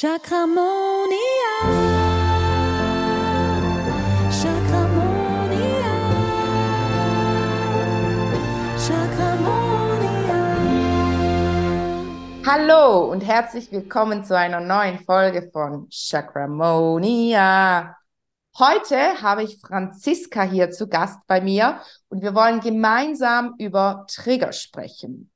Chakramonia. Chakramonia. Chakramonia. Hallo und herzlich willkommen zu einer neuen Folge von Chakramonia. Heute habe ich Franziska hier zu Gast bei mir und wir wollen gemeinsam über Trigger sprechen.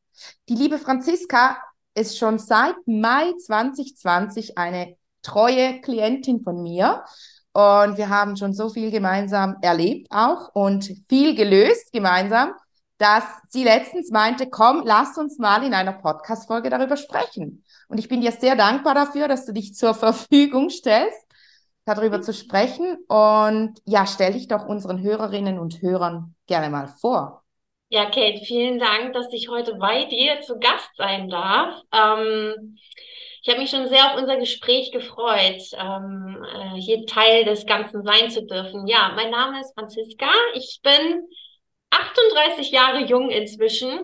Die liebe Franziska ist schon seit Mai 2020 eine treue Klientin von mir und wir haben schon so viel gemeinsam erlebt auch und viel gelöst gemeinsam, dass sie letztens meinte, komm, lass uns mal in einer Podcast-Folge darüber sprechen. Und ich bin dir sehr dankbar dafür, dass du dich zur Verfügung stellst, darüber zu sprechen. Und ja, stell dich doch unseren Hörerinnen und Hörern gerne mal vor. Ja, Kate, vielen Dank, dass ich heute bei dir zu Gast sein darf. Ähm, ich habe mich schon sehr auf unser Gespräch gefreut, ähm, äh, hier Teil des Ganzen sein zu dürfen. Ja, mein Name ist Franziska. Ich bin 38 Jahre jung inzwischen,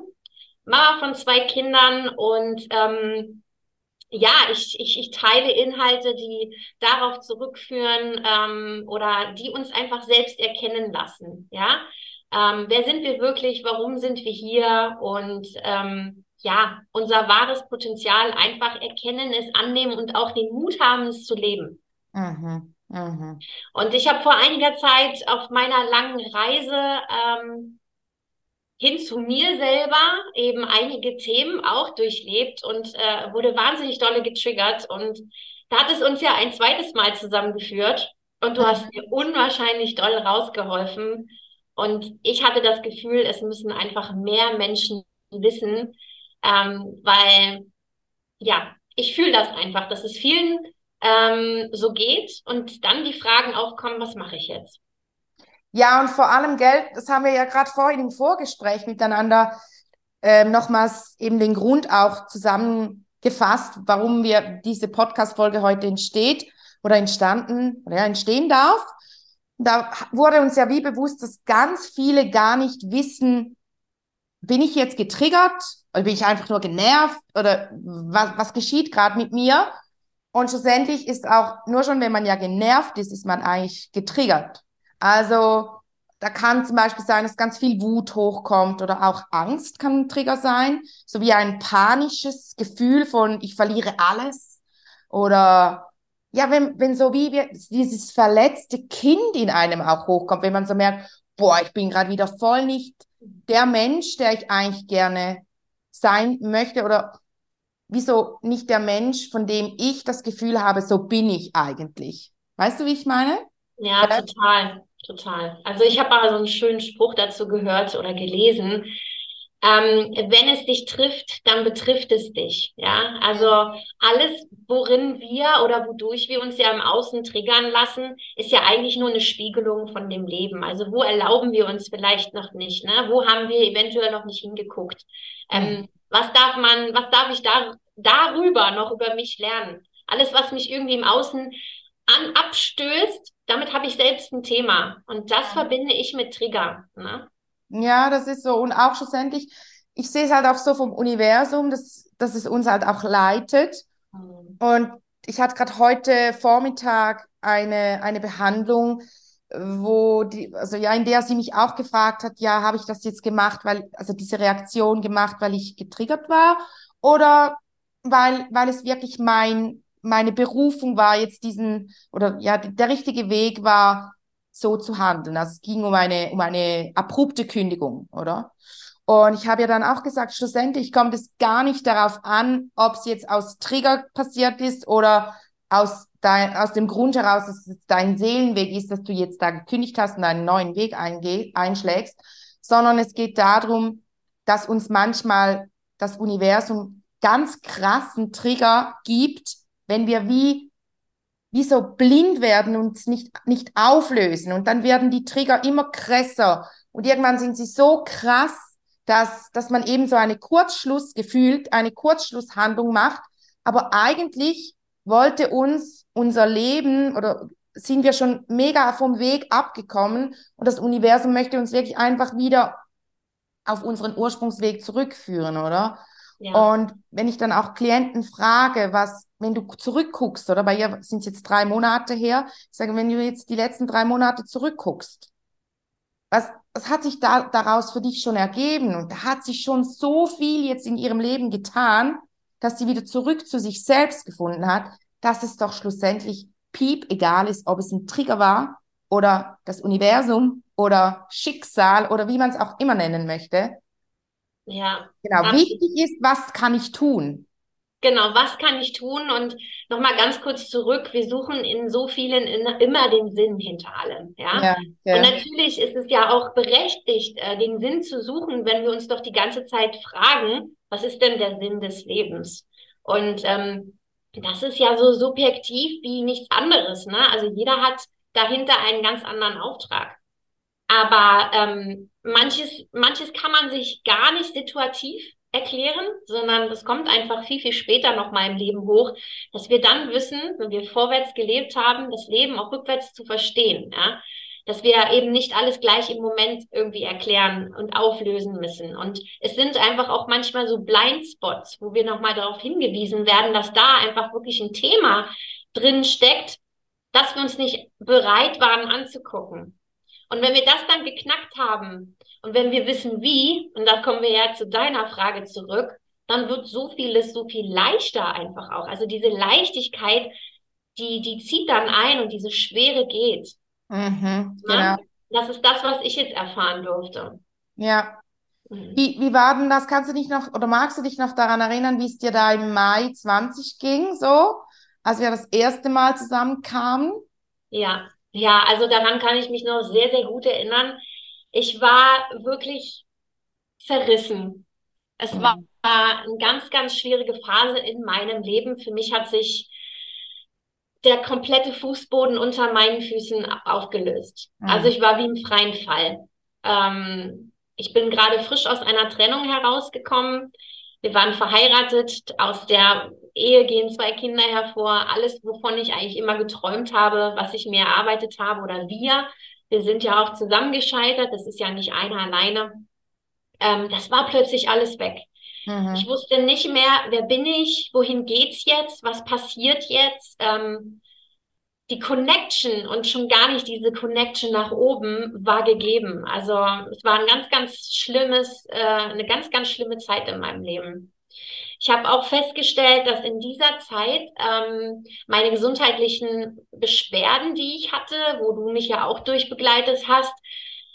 Mama von zwei Kindern und ähm, ja, ich, ich, ich teile Inhalte, die darauf zurückführen ähm, oder die uns einfach selbst erkennen lassen. Ja, ähm, wer sind wir wirklich? Warum sind wir hier? Und ähm, ja, unser wahres Potenzial einfach erkennen, es annehmen und auch den Mut haben, es zu leben. Mhm. Mhm. Und ich habe vor einiger Zeit auf meiner langen Reise ähm, hin zu mir selber eben einige Themen auch durchlebt und äh, wurde wahnsinnig dolle getriggert. Und da hat es uns ja ein zweites Mal zusammengeführt. Und du hast mir unwahrscheinlich doll rausgeholfen. Und ich hatte das Gefühl, es müssen einfach mehr Menschen wissen, ähm, weil ja, ich fühle das einfach, dass es vielen ähm, so geht und dann die Fragen aufkommen, was mache ich jetzt? Ja, und vor allem Geld, das haben wir ja gerade vorhin im Vorgespräch miteinander äh, nochmals eben den Grund auch zusammengefasst, warum wir diese Podcast-Folge heute entsteht oder entstanden oder ja, entstehen darf. Da wurde uns ja wie bewusst, dass ganz viele gar nicht wissen, bin ich jetzt getriggert oder bin ich einfach nur genervt oder was, was geschieht gerade mit mir? Und schlussendlich ist auch, nur schon wenn man ja genervt ist, ist man eigentlich getriggert. Also da kann zum Beispiel sein, dass ganz viel Wut hochkommt oder auch Angst kann ein Trigger sein, so wie ein panisches Gefühl von ich verliere alles oder ja, wenn, wenn so wie wir, dieses verletzte Kind in einem auch hochkommt, wenn man so merkt, boah, ich bin gerade wieder voll nicht der Mensch, der ich eigentlich gerne sein möchte oder wieso nicht der Mensch, von dem ich das Gefühl habe, so bin ich eigentlich. Weißt du, wie ich meine? Ja, total, total. Also ich habe mal so einen schönen Spruch dazu gehört oder gelesen. Ähm, wenn es dich trifft, dann betrifft es dich. Ja, also alles, worin wir oder wodurch wir uns ja im Außen triggern lassen, ist ja eigentlich nur eine Spiegelung von dem Leben. Also wo erlauben wir uns vielleicht noch nicht? Ne? Wo haben wir eventuell noch nicht hingeguckt? Ähm, was darf man, was darf ich da darüber noch über mich lernen? Alles, was mich irgendwie im Außen an, abstößt, damit habe ich selbst ein Thema. Und das verbinde ich mit Trigger. Ne? Ja, das ist so. Und auch schlussendlich, ich sehe es halt auch so vom Universum, dass, dass es uns halt auch leitet. Mhm. Und ich hatte gerade heute Vormittag eine, eine Behandlung, wo die, also ja, in der sie mich auch gefragt hat, ja, habe ich das jetzt gemacht, weil, also diese Reaktion gemacht, weil ich getriggert war oder weil, weil es wirklich mein, meine Berufung war, jetzt diesen, oder ja, der richtige Weg war, so zu handeln. Also es ging um eine, um eine abrupte Kündigung, oder? Und ich habe ja dann auch gesagt, schlussendlich kommt es gar nicht darauf an, ob es jetzt aus Trigger passiert ist oder aus, dein, aus dem Grund heraus, dass es dein Seelenweg ist, dass du jetzt da gekündigt hast und einen neuen Weg einge einschlägst, sondern es geht darum, dass uns manchmal das Universum ganz krassen Trigger gibt, wenn wir wie, wie so blind werden und nicht, nicht auflösen. Und dann werden die Trigger immer krasser. Und irgendwann sind sie so krass, dass, dass man eben so eine Kurzschluss gefühlt, eine Kurzschlusshandlung macht. Aber eigentlich wollte uns unser Leben oder sind wir schon mega vom Weg abgekommen und das Universum möchte uns wirklich einfach wieder auf unseren Ursprungsweg zurückführen, oder? Und wenn ich dann auch Klienten frage, was, wenn du zurückguckst, oder bei ihr sind es jetzt drei Monate her, ich sage, wenn du jetzt die letzten drei Monate zurückguckst, was, was hat sich da, daraus für dich schon ergeben? Und da hat sich schon so viel jetzt in ihrem Leben getan, dass sie wieder zurück zu sich selbst gefunden hat, dass es doch schlussendlich piep egal ist, ob es ein Trigger war oder das Universum oder Schicksal oder wie man es auch immer nennen möchte. Ja. Genau. Absolut. Wichtig ist, was kann ich tun? Genau, was kann ich tun? Und nochmal ganz kurz zurück, wir suchen in so vielen in, immer den Sinn hinter allem. Ja? ja, ja. Und natürlich ist es ja auch berechtigt, äh, den Sinn zu suchen, wenn wir uns doch die ganze Zeit fragen, was ist denn der Sinn des Lebens? Und ähm, das ist ja so subjektiv wie nichts anderes. Ne? Also jeder hat dahinter einen ganz anderen Auftrag. Aber ähm, manches, manches kann man sich gar nicht situativ erklären, sondern das kommt einfach viel, viel später nochmal im Leben hoch, dass wir dann wissen, wenn wir vorwärts gelebt haben, das Leben auch rückwärts zu verstehen. Ja? Dass wir eben nicht alles gleich im Moment irgendwie erklären und auflösen müssen. Und es sind einfach auch manchmal so Blindspots, wo wir nochmal darauf hingewiesen werden, dass da einfach wirklich ein Thema drin steckt, das wir uns nicht bereit waren anzugucken. Und wenn wir das dann geknackt haben und wenn wir wissen wie, und da kommen wir ja zu deiner Frage zurück, dann wird so vieles so viel leichter einfach auch. Also diese Leichtigkeit, die, die zieht dann ein und diese Schwere geht. Mhm, genau. Das ist das, was ich jetzt erfahren durfte. Ja. Mhm. Wie, wie war denn das? Kannst du dich noch oder magst du dich noch daran erinnern, wie es dir da im Mai 20 ging, so, als wir das erste Mal zusammenkamen? Ja, ja, also daran kann ich mich noch sehr, sehr gut erinnern. Ich war wirklich zerrissen. Es mhm. war eine ganz, ganz schwierige Phase in meinem Leben. Für mich hat sich der komplette Fußboden unter meinen Füßen aufgelöst. Mhm. Also ich war wie im freien Fall. Ähm, ich bin gerade frisch aus einer Trennung herausgekommen. Wir waren verheiratet. Aus der Ehe gehen zwei Kinder hervor. Alles, wovon ich eigentlich immer geträumt habe, was ich mir erarbeitet habe oder wir. Wir sind ja auch zusammengescheitert. Das ist ja nicht einer alleine. Ähm, das war plötzlich alles weg. Mhm. Ich wusste nicht mehr, wer bin ich, wohin geht's jetzt, was passiert jetzt. Ähm, die Connection und schon gar nicht diese Connection nach oben war gegeben. Also es war ein ganz, ganz schlimmes, äh, eine ganz, ganz schlimme Zeit in meinem Leben. Ich habe auch festgestellt, dass in dieser Zeit ähm, meine gesundheitlichen Beschwerden, die ich hatte, wo du mich ja auch durchbegleitet hast,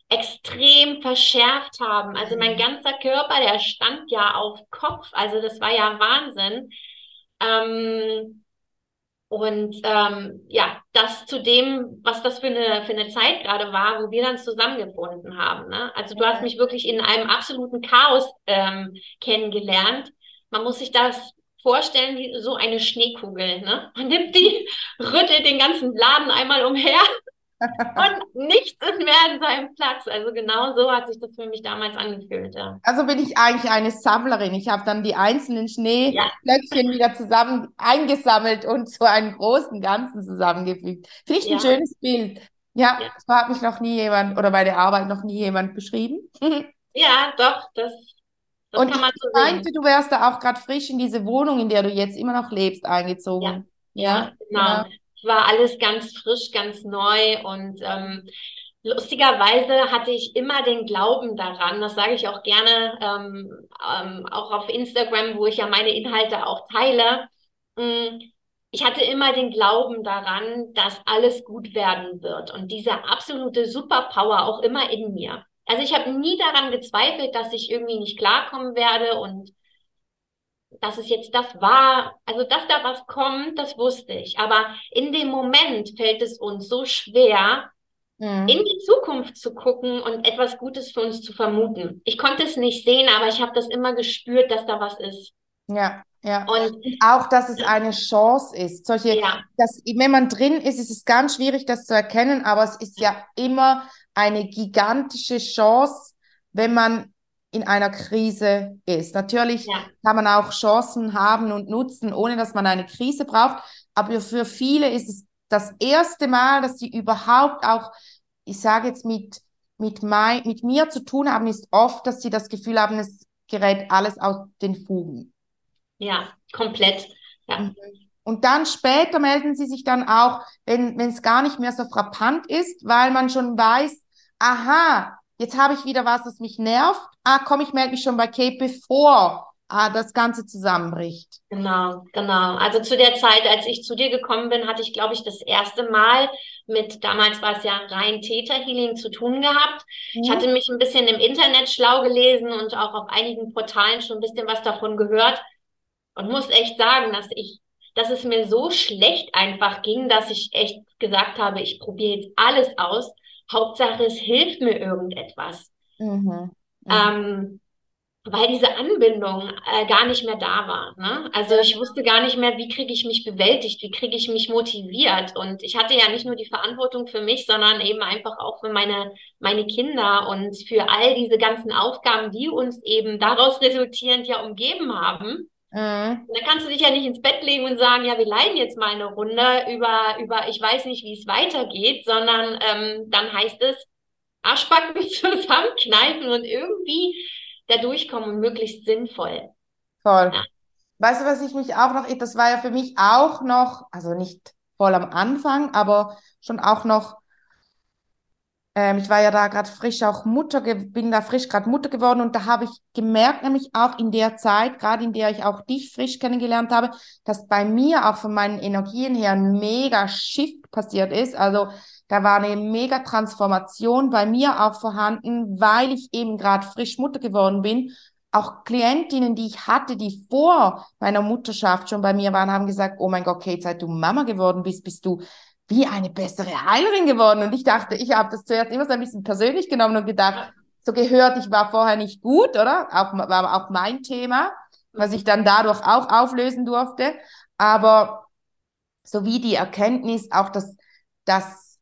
extrem verschärft haben. Also mein mhm. ganzer Körper, der stand ja auf Kopf. Also das war ja Wahnsinn. Ähm, und ähm, ja, das zu dem, was das für eine, für eine Zeit gerade war, wo wir dann zusammengefunden haben. Ne? Also du hast mich wirklich in einem absoluten Chaos ähm, kennengelernt. Man muss sich das vorstellen wie so eine Schneekugel. Ne? Man nimmt die, rüttelt den ganzen Laden einmal umher und nichts ist mehr an seinem Platz. Also genau so hat sich das für mich damals angefühlt. Ja. Also bin ich eigentlich eine Sammlerin. Ich habe dann die einzelnen Schneeblöckchen ja. wieder zusammen eingesammelt und zu einem großen Ganzen zusammengefügt. Finde ich ein schönes Bild. Ja, ja, so hat mich noch nie jemand oder bei der Arbeit noch nie jemand beschrieben. ja, doch, das, das und kann so ich meinte, du wärst da auch gerade frisch in diese Wohnung, in der du jetzt immer noch lebst, eingezogen. Ja, ja, genau. genau war alles ganz frisch, ganz neu und ähm, lustigerweise hatte ich immer den Glauben daran, das sage ich auch gerne, ähm, ähm, auch auf Instagram, wo ich ja meine Inhalte auch teile. Mm, ich hatte immer den Glauben daran, dass alles gut werden wird und diese absolute Superpower auch immer in mir. Also ich habe nie daran gezweifelt, dass ich irgendwie nicht klarkommen werde und dass es jetzt das war, also dass da was kommt, das wusste ich. Aber in dem Moment fällt es uns so schwer, mhm. in die Zukunft zu gucken und etwas Gutes für uns zu vermuten. Ich konnte es nicht sehen, aber ich habe das immer gespürt, dass da was ist. Ja, ja. Und auch, dass es eine Chance ist. Solche, ja. dass, wenn man drin ist, ist es ganz schwierig, das zu erkennen, aber es ist ja immer eine gigantische Chance, wenn man in einer Krise ist. Natürlich ja. kann man auch Chancen haben und nutzen, ohne dass man eine Krise braucht. Aber für viele ist es das erste Mal, dass sie überhaupt auch, ich sage jetzt mit, mit, mein, mit mir zu tun haben, ist oft, dass sie das Gefühl haben, es gerät alles aus den Fugen. ja, komplett. Ja. Und dann später melden sie sich dann auch, wenn es gar nicht mehr so frappant ist, weil man schon weiß, aha, jetzt habe ich wieder was, das mich nervt. Ah, komm, ich melde mich schon bei Kate, bevor ah, das Ganze zusammenbricht. Genau, genau. Also zu der Zeit, als ich zu dir gekommen bin, hatte ich, glaube ich, das erste Mal mit, damals war es ja rein Theta Healing zu tun gehabt. Mhm. Ich hatte mich ein bisschen im Internet schlau gelesen und auch auf einigen Portalen schon ein bisschen was davon gehört und muss echt sagen, dass ich dass es mir so schlecht einfach ging, dass ich echt gesagt habe, ich probiere jetzt alles aus. Hauptsache, es hilft mir irgendetwas. Mhm. Mhm. Ähm, weil diese Anbindung äh, gar nicht mehr da war. Ne? Also ich wusste gar nicht mehr, wie kriege ich mich bewältigt, wie kriege ich mich motiviert. Und ich hatte ja nicht nur die Verantwortung für mich, sondern eben einfach auch für meine, meine Kinder und für all diese ganzen Aufgaben, die uns eben daraus resultierend ja umgeben haben. Mhm. Dann kannst du dich ja nicht ins Bett legen und sagen, ja, wir leiden jetzt mal eine Runde über, über ich weiß nicht, wie es weitergeht, sondern ähm, dann heißt es, Arschbacken zusammenkneifen und irgendwie da durchkommen und möglichst sinnvoll. Voll. Ja. Weißt du, was ich mich auch noch, das war ja für mich auch noch, also nicht voll am Anfang, aber schon auch noch, ähm, ich war ja da gerade frisch auch Mutter, bin da frisch gerade Mutter geworden und da habe ich gemerkt, nämlich auch in der Zeit, gerade in der ich auch dich frisch kennengelernt habe, dass bei mir auch von meinen Energien her ein mega Shift passiert ist. Also da war eine mega Transformation bei mir auch vorhanden, weil ich eben gerade frisch Mutter geworden bin. Auch Klientinnen, die ich hatte, die vor meiner Mutterschaft schon bei mir waren, haben gesagt, oh mein Gott, Kate, seit du Mama geworden bist, bist du wie eine bessere Heilerin geworden. Und ich dachte, ich habe das zuerst immer so ein bisschen persönlich genommen und gedacht, so gehört, ich war vorher nicht gut, oder? Auch, war auch mein Thema, was ich dann dadurch auch auflösen durfte. Aber so wie die Erkenntnis, auch dass, dass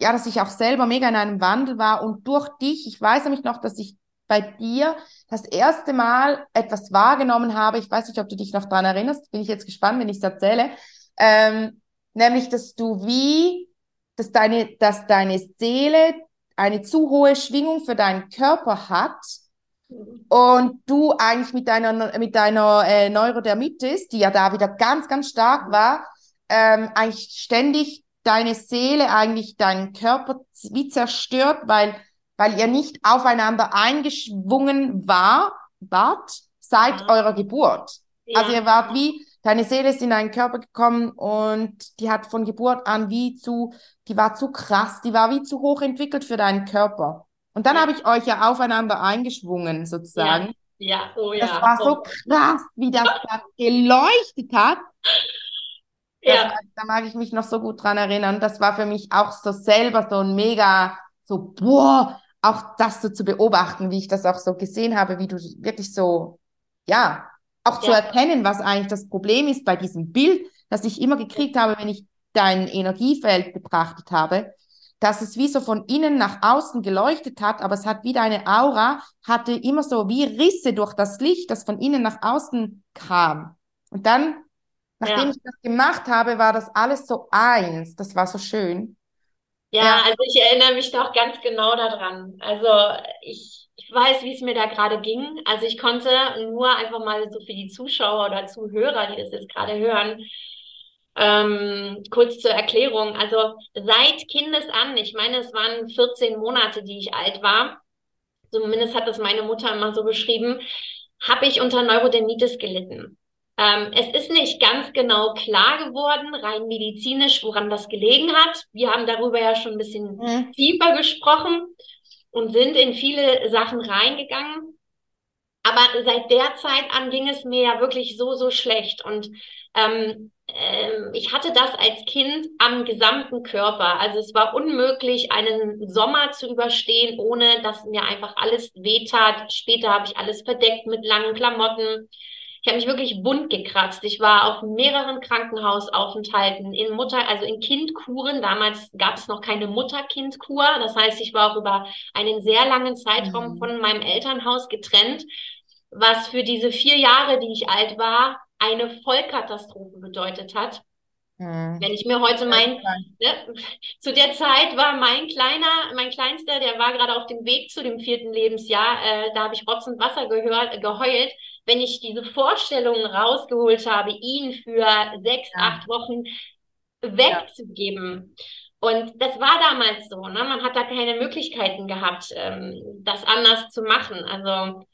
ja, dass ich auch selber mega in einem Wandel war und durch dich, ich weiß nämlich noch, dass ich bei dir das erste Mal etwas wahrgenommen habe. Ich weiß nicht, ob du dich noch daran erinnerst. Bin ich jetzt gespannt, wenn ich es erzähle. Ähm, nämlich, dass du wie, dass deine, dass deine Seele eine zu hohe Schwingung für deinen Körper hat und du eigentlich mit deiner, mit deiner äh, Neurodermitis, die ja da wieder ganz, ganz stark war, ähm, eigentlich ständig deine Seele eigentlich deinen Körper wie zerstört, weil, weil ihr nicht aufeinander eingeschwungen war, wart seit ja. eurer Geburt. Ja. Also ihr wart wie, deine Seele ist in deinen Körper gekommen und die hat von Geburt an wie zu, die war zu krass, die war wie zu hoch entwickelt für deinen Körper. Und dann ja. habe ich euch ja aufeinander eingeschwungen, sozusagen. Ja, oh ja. Das war so oh. krass, wie das da geleuchtet hat. Ja. da mag ich mich noch so gut dran erinnern. Das war für mich auch so selber so ein mega, so, boah, auch das so zu beobachten, wie ich das auch so gesehen habe, wie du wirklich so, ja, auch ja. zu erkennen, was eigentlich das Problem ist bei diesem Bild, das ich immer gekriegt habe, wenn ich dein Energiefeld betrachtet habe, dass es wie so von innen nach außen geleuchtet hat, aber es hat wieder eine Aura, hatte immer so wie Risse durch das Licht, das von innen nach außen kam. Und dann Nachdem ja. ich das gemacht habe, war das alles so eins. Das war so schön. Ja, ja, also ich erinnere mich doch ganz genau daran. Also ich, ich weiß, wie es mir da gerade ging. Also ich konnte nur einfach mal so für die Zuschauer oder Zuhörer, die das jetzt gerade hören, ähm, kurz zur Erklärung. Also seit Kindesan, ich meine, es waren 14 Monate, die ich alt war, zumindest hat das meine Mutter immer so beschrieben, habe ich unter Neurodermitis gelitten. Ähm, es ist nicht ganz genau klar geworden, rein medizinisch, woran das gelegen hat. Wir haben darüber ja schon ein bisschen mhm. tiefer gesprochen und sind in viele Sachen reingegangen. Aber seit der Zeit an ging es mir ja wirklich so, so schlecht. Und ähm, ähm, ich hatte das als Kind am gesamten Körper. Also es war unmöglich, einen Sommer zu überstehen, ohne dass mir einfach alles wehtat. Später habe ich alles verdeckt mit langen Klamotten. Ich habe mich wirklich bunt gekratzt. Ich war auf mehreren Krankenhausaufenthalten in Mutter, also in Kindkuren. Damals gab es noch keine Mutter-Kind-Kur. Das heißt, ich war auch über einen sehr langen Zeitraum mhm. von meinem Elternhaus getrennt, was für diese vier Jahre, die ich alt war, eine Vollkatastrophe bedeutet hat. Mhm. Wenn ich mir heute mein, ne, zu der Zeit war mein kleiner, mein kleinster, der war gerade auf dem Weg zu dem vierten Lebensjahr, äh, da habe ich rotzend Wasser gehört, geheult, wenn ich diese Vorstellungen rausgeholt habe, ihn für sechs, ja. acht Wochen wegzugeben. Und das war damals so, ne? Man hat da keine Möglichkeiten gehabt, ähm, das anders zu machen. Also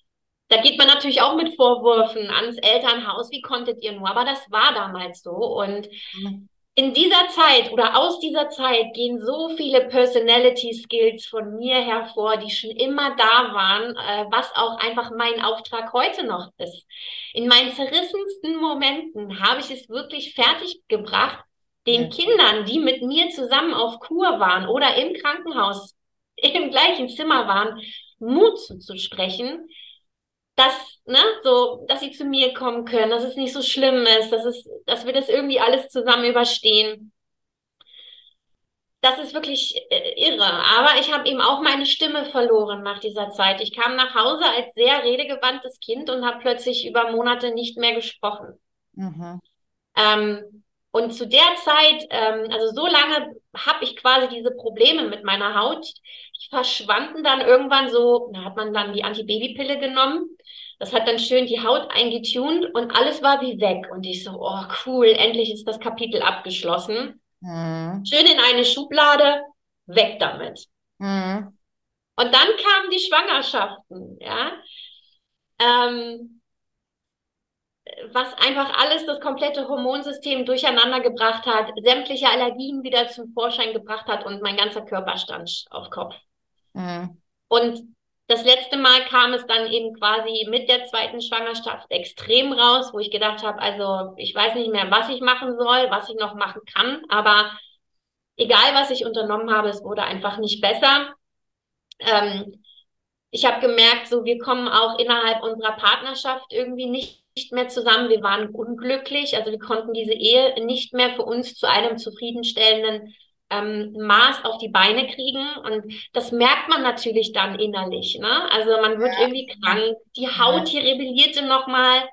da geht man natürlich auch mit Vorwürfen ans Elternhaus, wie konntet ihr nur? Aber das war damals so. Und mhm. In dieser Zeit oder aus dieser Zeit gehen so viele Personality Skills von mir hervor, die schon immer da waren, äh, was auch einfach mein Auftrag heute noch ist. In meinen zerrissensten Momenten habe ich es wirklich fertiggebracht, den Kindern, die mit mir zusammen auf Kur waren oder im Krankenhaus im gleichen Zimmer waren, Mut zuzusprechen, dass, ne, so, dass sie zu mir kommen können, dass es nicht so schlimm ist, dass es, dass wir das irgendwie alles zusammen überstehen. Das ist wirklich äh, irre. Aber ich habe eben auch meine Stimme verloren nach dieser Zeit. Ich kam nach Hause als sehr redegewandtes Kind und habe plötzlich über Monate nicht mehr gesprochen. Mhm. Ähm, und zu der Zeit, ähm, also so lange habe ich quasi diese Probleme mit meiner Haut. Die verschwanden dann irgendwann so, da hat man dann die Antibabypille genommen. Das hat dann schön die Haut eingetunt und alles war wie weg. Und ich so, oh cool, endlich ist das Kapitel abgeschlossen. Mhm. Schön in eine Schublade, weg damit. Mhm. Und dann kamen die Schwangerschaften, ja. Ähm, was einfach alles das komplette Hormonsystem durcheinander gebracht hat, sämtliche Allergien wieder zum Vorschein gebracht hat und mein ganzer Körper stand auf Kopf. Mhm. Und das letzte Mal kam es dann eben quasi mit der zweiten Schwangerschaft extrem raus, wo ich gedacht habe, also ich weiß nicht mehr, was ich machen soll, was ich noch machen kann, aber egal, was ich unternommen habe, es wurde einfach nicht besser. Ähm, ich habe gemerkt, so wir kommen auch innerhalb unserer Partnerschaft irgendwie nicht nicht mehr zusammen, wir waren unglücklich, also wir konnten diese Ehe nicht mehr für uns zu einem zufriedenstellenden ähm, Maß auf die Beine kriegen. Und das merkt man natürlich dann innerlich. Ne? Also man wird ja. irgendwie krank, die Haut hier rebellierte nochmal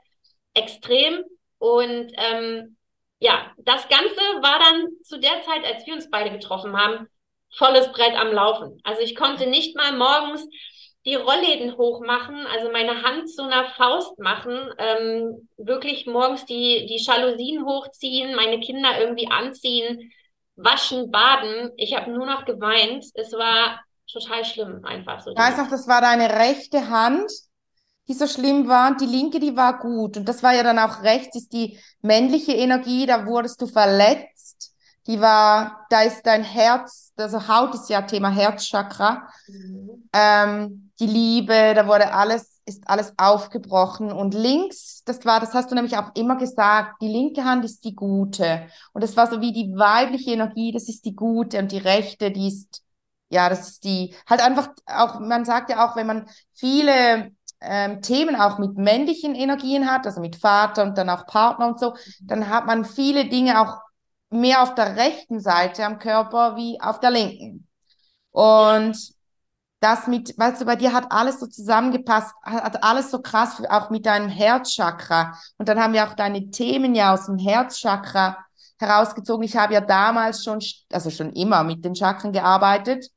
extrem. Und ähm, ja, das Ganze war dann zu der Zeit, als wir uns beide getroffen haben, volles Brett am Laufen. Also ich konnte nicht mal morgens die Rollläden hochmachen, also meine Hand zu einer Faust machen, ähm, wirklich morgens die, die Jalousien hochziehen, meine Kinder irgendwie anziehen, waschen, baden. Ich habe nur noch geweint. Es war total schlimm einfach so. Ich weiß noch, das war deine rechte Hand, die so schlimm war und die linke, die war gut. Und das war ja dann auch rechts, ist die männliche Energie, da wurdest du verletzt. Die war, da ist dein Herz, also Haut ist ja Thema Herzchakra. Mhm. Ähm, die Liebe, da wurde alles, ist alles aufgebrochen. Und links, das war, das hast du nämlich auch immer gesagt, die linke Hand ist die gute. Und das war so wie die weibliche Energie, das ist die gute und die rechte, die ist, ja, das ist die, halt einfach auch, man sagt ja auch, wenn man viele ähm, Themen auch mit männlichen Energien hat, also mit Vater und dann auch Partner und so, dann hat man viele Dinge auch mehr auf der rechten Seite am Körper wie auf der linken. Und das mit, weißt du, bei dir hat alles so zusammengepasst, hat alles so krass, auch mit deinem Herzchakra. Und dann haben wir auch deine Themen ja aus dem Herzchakra herausgezogen. Ich habe ja damals schon, also schon immer mit den Chakren gearbeitet.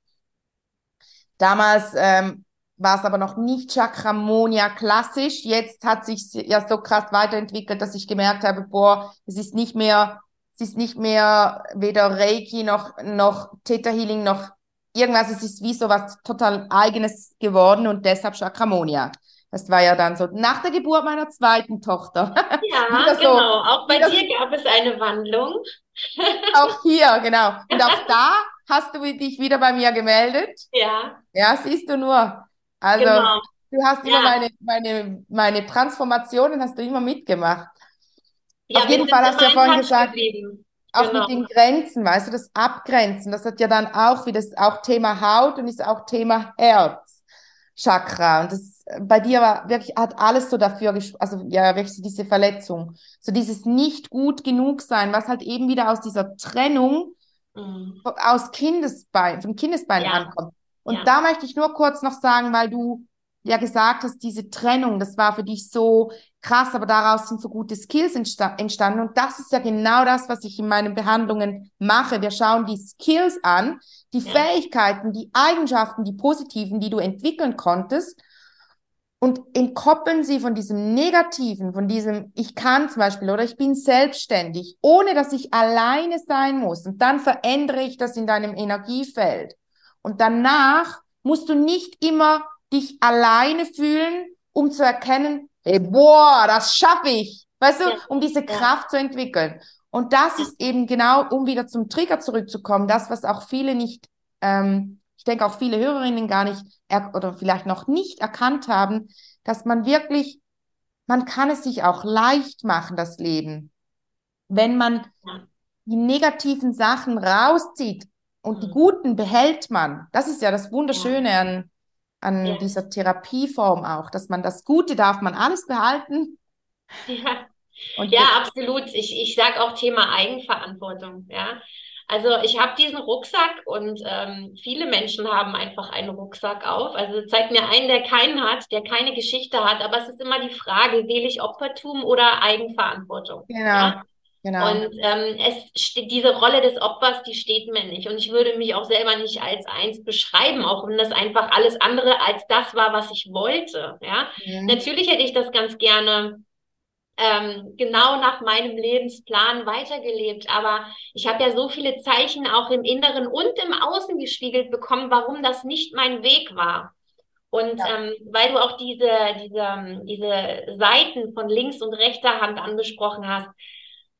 Damals ähm, war es aber noch nicht Chakramonia klassisch. Jetzt hat sich ja so krass weiterentwickelt, dass ich gemerkt habe, boah, es ist nicht mehr, es ist nicht mehr weder Reiki noch, noch Theta Healing noch irgendwas, es ist wie so was total eigenes geworden und deshalb Chakramonia. Das war ja dann so nach der Geburt meiner zweiten Tochter. Ja, genau. So, auch bei dir gab es eine Wandlung. auch hier, genau. Und auch da hast du dich wieder bei mir gemeldet. Ja. Ja, siehst du nur. Also, genau. du hast immer ja. meine, meine, meine Transformationen hast du immer mitgemacht. Ja, Auf jeden Fall hast du ja vorhin gesagt, geblieben. Auch genau. mit den Grenzen, weißt du, das Abgrenzen, das hat ja dann auch wie das auch Thema Haut und ist auch Thema Herz, Chakra. Und das bei dir war wirklich, hat alles so dafür, also ja, wirklich so diese Verletzung, so dieses nicht gut genug sein, was halt eben wieder aus dieser Trennung mhm. aus Kindesbein, von Kindesbein ja. ankommt. Und ja. da möchte ich nur kurz noch sagen, weil du ja gesagt hast, diese Trennung, das war für dich so krass, aber daraus sind so gute Skills entsta entstanden. Und das ist ja genau das, was ich in meinen Behandlungen mache. Wir schauen die Skills an, die. Fähigkeiten, die Eigenschaften, die positiven, die du entwickeln konntest. und entkoppeln sie von diesem Negativen, von diesem Ich kann zum Beispiel oder ich bin selbstständig, ohne dass ich alleine sein muss. Und dann verändere ich das in deinem Energiefeld. Und danach musst du nicht immer dich alleine fühlen, um zu erkennen, hey, boah, das schaffe ich. Weißt du, um diese Kraft zu entwickeln. Und das ist eben genau, um wieder zum Trigger zurückzukommen, das, was auch viele nicht ähm, ich denke auch viele Hörerinnen gar nicht oder vielleicht noch nicht erkannt haben, dass man wirklich, man kann es sich auch leicht machen, das Leben. Wenn man die negativen Sachen rauszieht und mhm. die guten behält man. Das ist ja das Wunderschöne ja. an, an ja. dieser Therapieform auch, dass man das Gute darf man alles behalten. Ja, ja absolut. Ich, ich sage auch Thema Eigenverantwortung. Ja, also ich habe diesen Rucksack und ähm, viele Menschen haben einfach einen Rucksack auf. Also zeigt mir einen, der keinen hat, der keine Geschichte hat. Aber es ist immer die Frage, wähle ich Opfertum oder Eigenverantwortung? Genau. Ja? Genau. Und ähm, es steht, diese Rolle des Opfers, die steht mir nicht. Und ich würde mich auch selber nicht als eins beschreiben, auch wenn das einfach alles andere als das war, was ich wollte. Ja, mhm. natürlich hätte ich das ganz gerne ähm, genau nach meinem Lebensplan weitergelebt. Aber ich habe ja so viele Zeichen auch im Inneren und im Außen gespiegelt bekommen, warum das nicht mein Weg war. Und ja. ähm, weil du auch diese, diese, diese Seiten von links und rechter Hand angesprochen hast,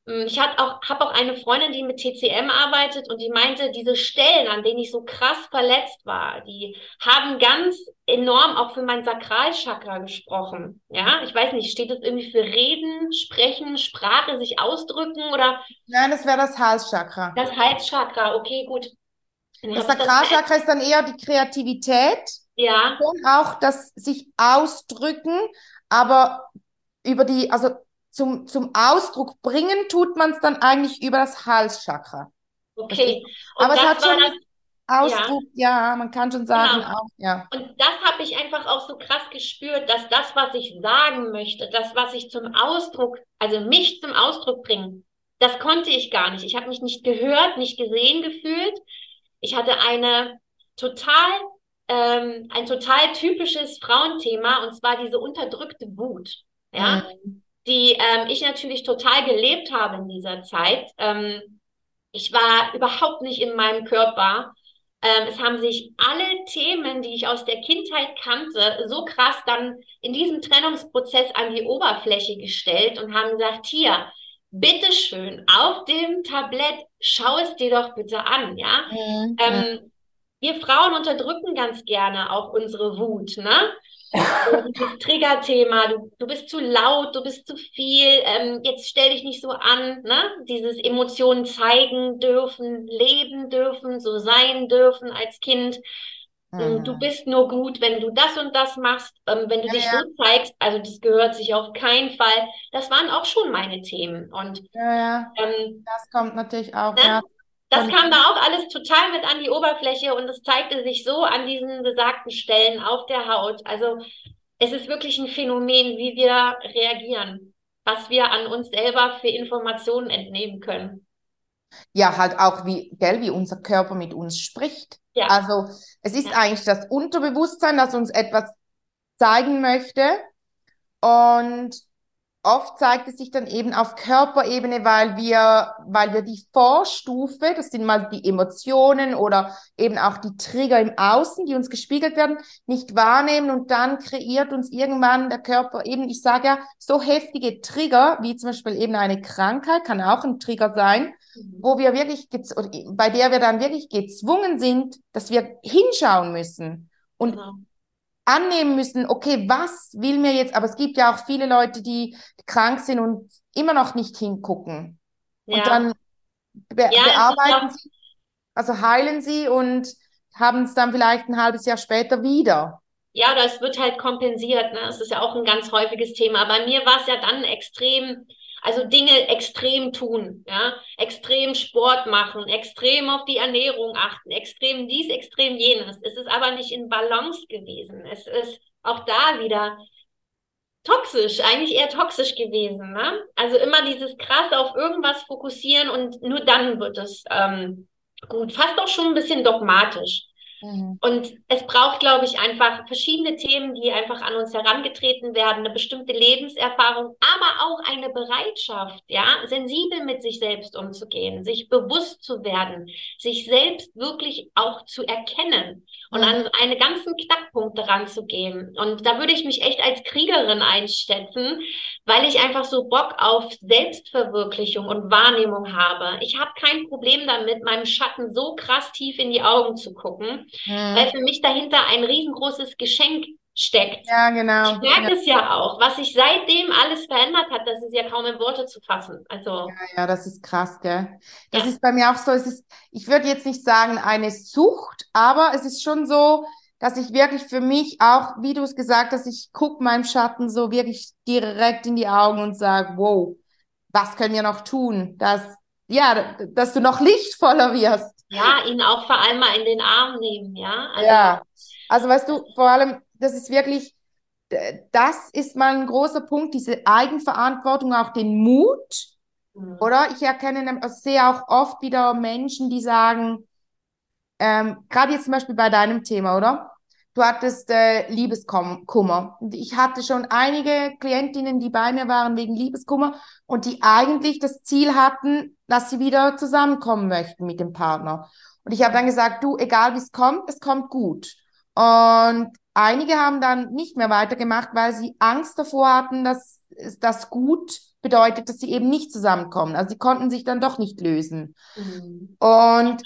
ich habe auch, hab auch eine Freundin, die mit TCM arbeitet und die meinte, diese Stellen, an denen ich so krass verletzt war, die haben ganz enorm auch für mein Sakralchakra gesprochen. Ja, ich weiß nicht, steht das irgendwie für Reden, Sprechen, Sprache, sich ausdrücken oder? Nein, das wäre das Halschakra. Das Halschakra, okay, gut. Das Sakralchakra ist dann eher die Kreativität. Ja. Und auch das sich ausdrücken, aber über die, also zum, zum Ausdruck bringen tut man es dann eigentlich über das Halschakra. Okay. Und Aber es hat schon das, Ausdruck, ja. ja. man kann schon sagen, genau. auch, ja. Und das habe ich einfach auch so krass gespürt, dass das, was ich sagen möchte, das, was ich zum Ausdruck, also mich zum Ausdruck bringen, das konnte ich gar nicht. Ich habe mich nicht gehört, nicht gesehen gefühlt. Ich hatte eine total, ähm, ein total typisches Frauenthema und zwar diese unterdrückte Wut. Ja. Mhm die ähm, ich natürlich total gelebt habe in dieser Zeit. Ähm, ich war überhaupt nicht in meinem Körper. Ähm, es haben sich alle Themen, die ich aus der Kindheit kannte, so krass dann in diesem Trennungsprozess an die Oberfläche gestellt und haben gesagt, hier, bitteschön, auf dem Tablett, schau es dir doch bitte an, ja. Mhm. Ähm, wir Frauen unterdrücken ganz gerne auch unsere Wut, ne? Das Triggerthema, du, du bist zu laut, du bist zu viel, ähm, jetzt stell dich nicht so an, ne? Dieses Emotionen zeigen dürfen, leben dürfen, so sein dürfen als Kind. Mhm. Du bist nur gut, wenn du das und das machst, ähm, wenn du ja, dich ja. so zeigst, also das gehört sich auf keinen Fall. Das waren auch schon meine Themen. Und ja, ja. Ähm, das kommt natürlich auch. Ne? Das kam da auch alles total mit an die Oberfläche und es zeigte sich so an diesen besagten Stellen auf der Haut. Also es ist wirklich ein Phänomen, wie wir reagieren, was wir an uns selber für Informationen entnehmen können. Ja, halt auch wie, gell, wie unser Körper mit uns spricht. Ja. Also es ist ja. eigentlich das Unterbewusstsein, das uns etwas zeigen möchte. Und oft zeigt es sich dann eben auf Körperebene, weil wir, weil wir die Vorstufe, das sind mal die Emotionen oder eben auch die Trigger im Außen, die uns gespiegelt werden, nicht wahrnehmen und dann kreiert uns irgendwann der Körper eben, ich sage ja, so heftige Trigger, wie zum Beispiel eben eine Krankheit, kann auch ein Trigger sein, wo wir wirklich, bei der wir dann wirklich gezwungen sind, dass wir hinschauen müssen. Und genau annehmen müssen, okay, was will mir jetzt, aber es gibt ja auch viele Leute, die krank sind und immer noch nicht hingucken. Ja. Und dann be ja, bearbeiten sie, also heilen sie und haben es dann vielleicht ein halbes Jahr später wieder. Ja, das wird halt kompensiert. Ne? Das ist ja auch ein ganz häufiges Thema. Bei mir war es ja dann extrem also Dinge extrem tun, ja, extrem Sport machen, extrem auf die Ernährung achten, extrem dies, extrem jenes. Es ist aber nicht in Balance gewesen. Es ist auch da wieder toxisch, eigentlich eher toxisch gewesen. Ne? Also immer dieses krass auf irgendwas fokussieren und nur dann wird es ähm, gut. Fast auch schon ein bisschen dogmatisch. Mhm. Und es braucht, glaube ich, einfach verschiedene Themen, die einfach an uns herangetreten werden, eine bestimmte Lebenserfahrung, aber auch eine Bereitschaft, ja, sensibel mit sich selbst umzugehen, sich bewusst zu werden, sich selbst wirklich auch zu erkennen und mhm. an eine ganzen Knackpunkte ranzugehen. Und da würde ich mich echt als Kriegerin einschätzen, weil ich einfach so Bock auf Selbstverwirklichung und Wahrnehmung habe. Ich habe kein Problem damit, meinem Schatten so krass tief in die Augen zu gucken mhm. weil für mich dahinter ein riesengroßes Geschenk steckt. Ja, genau. Ich merke ja. es ja auch. Was sich seitdem alles verändert hat, das ist ja kaum in Worte zu fassen. Also. Ja, ja, das ist krass, gell? Das ja. ist bei mir auch so. Es ist, ich würde jetzt nicht sagen eine Sucht, aber es ist schon so, dass ich wirklich für mich auch, wie du es gesagt hast, ich gucke meinem Schatten so wirklich direkt in die Augen und sage, wow, was können wir noch tun, dass, ja, dass du noch lichtvoller wirst. Ja, ihn auch vor allem mal in den Arm nehmen, ja. Also, ja, also weißt du, vor allem, das ist wirklich, das ist mal ein großer Punkt, diese Eigenverantwortung, auch den Mut, mhm. oder? Ich erkenne, also sehe auch oft wieder Menschen, die sagen, ähm, gerade jetzt zum Beispiel bei deinem Thema, oder? Du hattest äh, Liebeskummer. Ich hatte schon einige Klientinnen, die bei mir waren wegen Liebeskummer und die eigentlich das Ziel hatten, dass sie wieder zusammenkommen möchten mit dem Partner. Und ich habe dann gesagt, du, egal wie es kommt, es kommt gut. Und einige haben dann nicht mehr weitergemacht, weil sie Angst davor hatten, dass das gut bedeutet, dass sie eben nicht zusammenkommen. Also sie konnten sich dann doch nicht lösen. Mhm. Und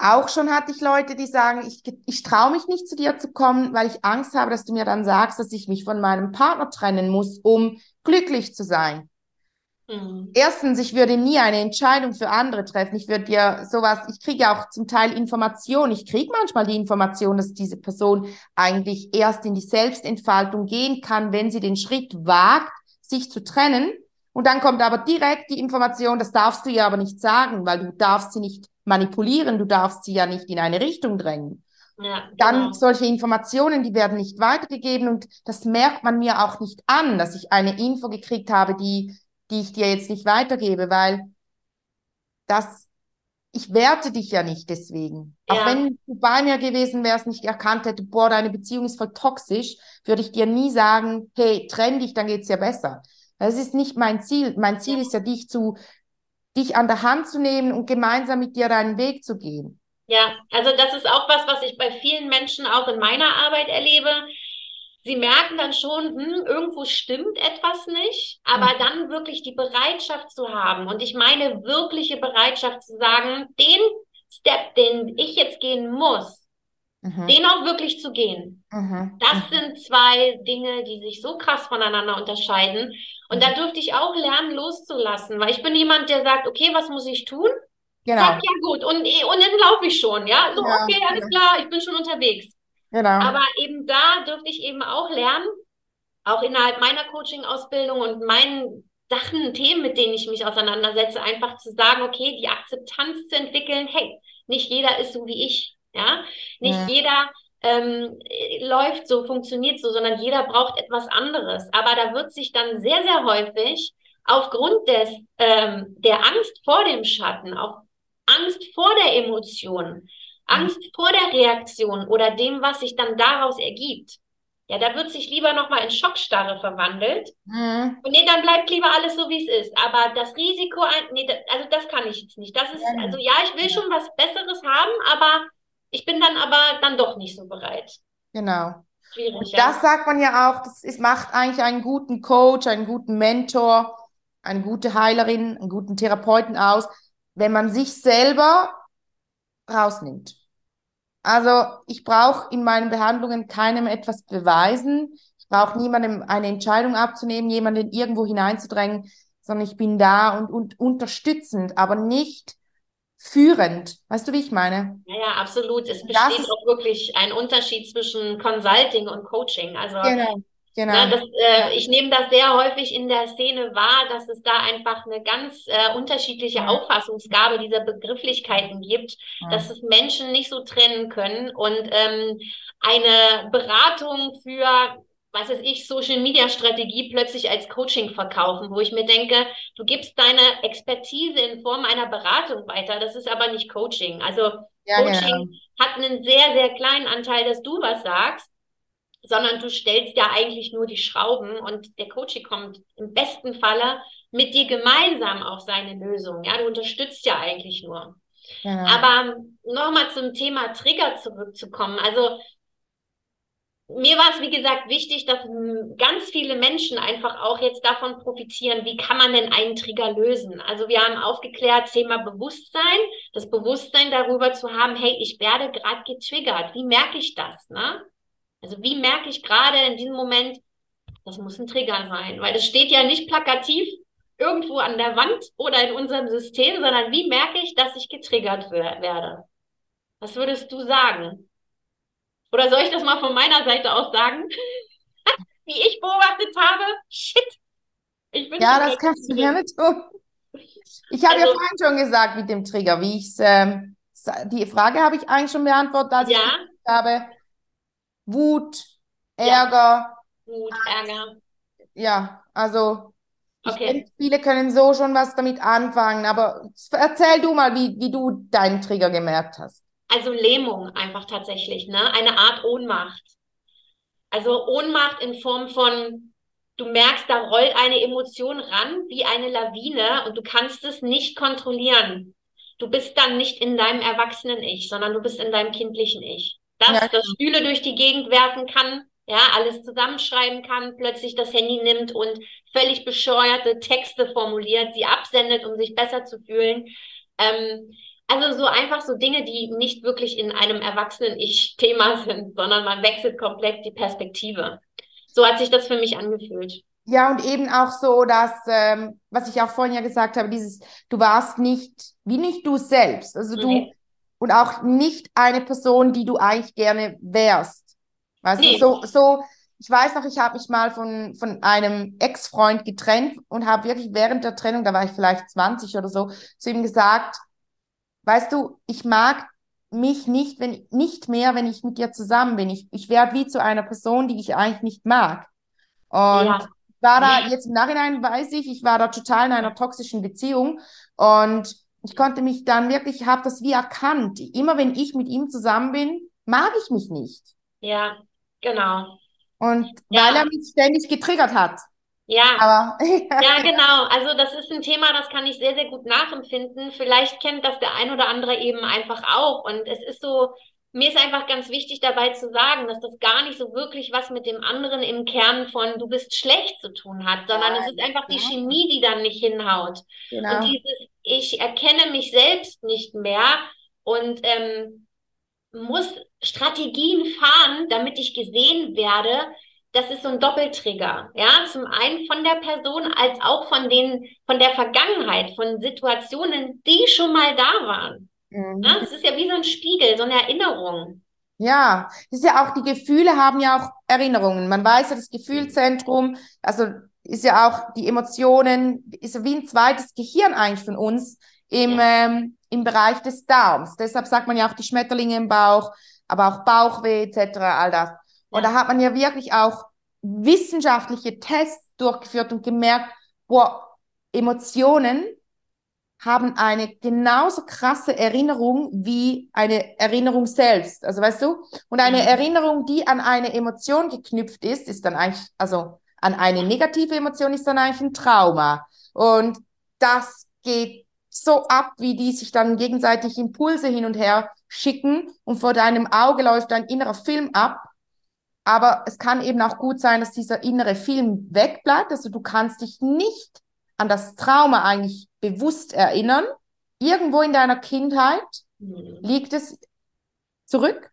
auch schon hatte ich Leute, die sagen, ich, ich traue mich nicht zu dir zu kommen, weil ich Angst habe, dass du mir dann sagst, dass ich mich von meinem Partner trennen muss, um glücklich zu sein. Mhm. Erstens, ich würde nie eine Entscheidung für andere treffen. Ich würde dir sowas, ich kriege ja auch zum Teil Informationen. Ich kriege manchmal die Information, dass diese Person eigentlich erst in die Selbstentfaltung gehen kann, wenn sie den Schritt wagt, sich zu trennen. Und dann kommt aber direkt die Information, das darfst du ihr aber nicht sagen, weil du darfst sie nicht manipulieren, du darfst sie ja nicht in eine Richtung drängen. Ja, genau. Dann solche Informationen, die werden nicht weitergegeben und das merkt man mir auch nicht an, dass ich eine Info gekriegt habe, die, die ich dir jetzt nicht weitergebe, weil das, ich werte dich ja nicht deswegen. Ja. Auch wenn du bei mir gewesen wärst, nicht erkannt hätte, boah, deine Beziehung ist voll toxisch, würde ich dir nie sagen, hey, trenn dich, dann geht's ja besser. Das ist nicht mein Ziel. Mein Ziel ist ja, dich zu dich an der Hand zu nehmen und gemeinsam mit dir deinen Weg zu gehen. Ja, also das ist auch was, was ich bei vielen Menschen auch in meiner Arbeit erlebe. Sie merken dann schon, hm, irgendwo stimmt etwas nicht, aber mhm. dann wirklich die Bereitschaft zu haben und ich meine wirkliche Bereitschaft zu sagen, den Step, den ich jetzt gehen muss, mhm. den auch wirklich zu gehen. Mhm. Das mhm. sind zwei Dinge, die sich so krass voneinander unterscheiden. Und da durfte ich auch lernen, loszulassen, weil ich bin jemand, der sagt, okay, was muss ich tun? Genau. Sag ja gut und, und dann laufe ich schon, ja. So, ja, okay, alles genau. klar, ich bin schon unterwegs. Genau. Aber eben da durfte ich eben auch lernen, auch innerhalb meiner Coaching-Ausbildung und meinen Sachen, Themen, mit denen ich mich auseinandersetze, einfach zu sagen, okay, die Akzeptanz zu entwickeln, hey, nicht jeder ist so wie ich, ja. Nicht ja. jeder ähm, läuft so, funktioniert so, sondern jeder braucht etwas anderes. Aber da wird sich dann sehr, sehr häufig aufgrund des, ähm, der Angst vor dem Schatten, auf Angst vor der Emotion, Angst vor der Reaktion oder dem, was sich dann daraus ergibt. Ja, da wird sich lieber nochmal in Schockstarre verwandelt. Mhm. Und nee, dann bleibt lieber alles so, wie es ist. Aber das Risiko, nee, also das kann ich jetzt nicht. Das ist, also ja, ich will schon was Besseres haben, aber ich bin dann aber dann doch nicht so bereit. Genau. Schwierig. Und das ja. sagt man ja auch, das ist, macht eigentlich einen guten Coach, einen guten Mentor, eine gute Heilerin, einen guten Therapeuten aus, wenn man sich selber rausnimmt. Also ich brauche in meinen Behandlungen keinem etwas beweisen. Ich brauche niemandem eine Entscheidung abzunehmen, jemanden irgendwo hineinzudrängen, sondern ich bin da und, und unterstützend, aber nicht führend. Weißt du, wie ich meine? Ja, ja, absolut. Es besteht auch wirklich ein Unterschied zwischen Consulting und Coaching. Also genau. Genau. Na, das, äh, ich nehme das sehr häufig in der Szene wahr, dass es da einfach eine ganz äh, unterschiedliche ja. Auffassungsgabe dieser Begrifflichkeiten gibt, ja. dass es Menschen nicht so trennen können und ähm, eine Beratung für was weiß ich, Social Media Strategie plötzlich als Coaching verkaufen, wo ich mir denke, du gibst deine Expertise in Form einer Beratung weiter. Das ist aber nicht Coaching. Also ja, Coaching genau. hat einen sehr, sehr kleinen Anteil, dass du was sagst, sondern du stellst ja eigentlich nur die Schrauben und der Coaching kommt im besten Falle mit dir gemeinsam auf seine Lösung. Ja, du unterstützt ja eigentlich nur. Ja. Aber nochmal zum Thema Trigger zurückzukommen. Also mir war es, wie gesagt, wichtig, dass ganz viele Menschen einfach auch jetzt davon profitieren, wie kann man denn einen Trigger lösen. Also wir haben aufgeklärt, Thema Bewusstsein, das Bewusstsein darüber zu haben, hey, ich werde gerade getriggert. Wie merke ich das? Ne? Also wie merke ich gerade in diesem Moment, das muss ein Trigger sein, weil das steht ja nicht plakativ irgendwo an der Wand oder in unserem System, sondern wie merke ich, dass ich getriggert werde? Was würdest du sagen? Oder soll ich das mal von meiner Seite aus sagen? Wie ich beobachtet habe, shit. Ich bin ja, das kannst du gerne tun. Ich habe also, ja vorhin schon gesagt mit dem Trigger, wie ich es, ähm, die Frage habe ich eigentlich schon beantwortet, als ja. ich habe. Wut, Ärger. Ja. Wut, Ärger. Ja, also okay. denke, viele können so schon was damit anfangen, aber erzähl du mal, wie, wie du deinen Trigger gemerkt hast. Also Lähmung einfach tatsächlich, ne? Eine Art Ohnmacht. Also Ohnmacht in Form von, du merkst, da rollt eine Emotion ran wie eine Lawine und du kannst es nicht kontrollieren. Du bist dann nicht in deinem erwachsenen Ich, sondern du bist in deinem kindlichen Ich. Das, ja. das Stühle durch die Gegend werfen kann, ja, alles zusammenschreiben kann, plötzlich das Handy nimmt und völlig bescheuerte Texte formuliert, sie absendet, um sich besser zu fühlen. Ähm, also so einfach so Dinge, die nicht wirklich in einem Erwachsenen-Ich Thema sind, sondern man wechselt komplett die Perspektive. So hat sich das für mich angefühlt. Ja, und eben auch so, dass, ähm, was ich auch vorhin ja gesagt habe, dieses, du warst nicht, wie nicht du selbst. Also du, nee. und auch nicht eine Person, die du eigentlich gerne wärst. Weißt nee. du, so, so, ich weiß noch, ich habe mich mal von, von einem Ex-Freund getrennt und habe wirklich während der Trennung, da war ich vielleicht 20 oder so, zu ihm gesagt, weißt du, ich mag mich nicht, wenn nicht mehr, wenn ich mit dir zusammen bin. Ich, ich werde wie zu einer Person, die ich eigentlich nicht mag. Und ja. war da jetzt im Nachhinein weiß ich, ich war da total in einer toxischen Beziehung und ich konnte mich dann wirklich, habe das wie erkannt. Immer wenn ich mit ihm zusammen bin, mag ich mich nicht. Ja, genau. Und ja. weil er mich ständig getriggert hat. Ja, Aber, ja, genau. Also das ist ein Thema, das kann ich sehr, sehr gut nachempfinden. Vielleicht kennt das der ein oder andere eben einfach auch. Und es ist so, mir ist einfach ganz wichtig dabei zu sagen, dass das gar nicht so wirklich was mit dem anderen im Kern von du bist schlecht zu tun hat, sondern ja, es ist einfach die Chemie, die dann nicht hinhaut. Genau. Und dieses, ich erkenne mich selbst nicht mehr und ähm, muss Strategien fahren, damit ich gesehen werde, das ist so ein Doppeltrigger. Ja, zum einen von der Person als auch von den, von der Vergangenheit, von Situationen, die schon mal da waren. Mhm. Ja, das ist ja wie so ein Spiegel, so eine Erinnerung. Ja, das ist ja auch, die Gefühle haben ja auch Erinnerungen. Man weiß ja, das Gefühlzentrum, also ist ja auch die Emotionen, ist ja wie ein zweites Gehirn eigentlich von uns im, ja. ähm, im Bereich des Darms. Deshalb sagt man ja auch die Schmetterlinge im Bauch, aber auch Bauchweh etc., all das. Und da hat man ja wirklich auch wissenschaftliche Tests durchgeführt und gemerkt, boah, Emotionen haben eine genauso krasse Erinnerung wie eine Erinnerung selbst. Also weißt du? Und eine mhm. Erinnerung, die an eine Emotion geknüpft ist, ist dann eigentlich, also an eine negative Emotion ist dann eigentlich ein Trauma. Und das geht so ab, wie die sich dann gegenseitig Impulse hin und her schicken und vor deinem Auge läuft ein innerer Film ab aber es kann eben auch gut sein, dass dieser innere Film wegbleibt. Also du kannst dich nicht an das Trauma eigentlich bewusst erinnern. Irgendwo in deiner Kindheit mhm. liegt es zurück.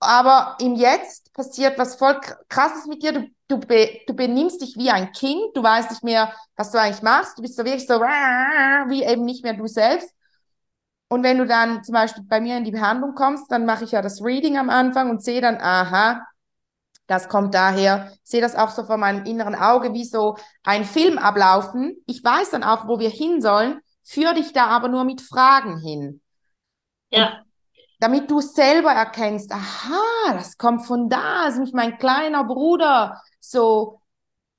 Aber im Jetzt passiert was voll krasses mit dir. Du, du, be, du benimmst dich wie ein Kind. Du weißt nicht mehr, was du eigentlich machst. Du bist so wirklich so wie eben nicht mehr du selbst. Und wenn du dann zum Beispiel bei mir in die Behandlung kommst, dann mache ich ja das Reading am Anfang und sehe dann, aha, das kommt daher, ich sehe das auch so vor meinem inneren Auge, wie so ein Film ablaufen. Ich weiß dann auch, wo wir hin sollen, führe dich da aber nur mit Fragen hin. Ja. Und damit du selber erkennst, aha, das kommt von da, ist nicht mein kleiner Bruder, so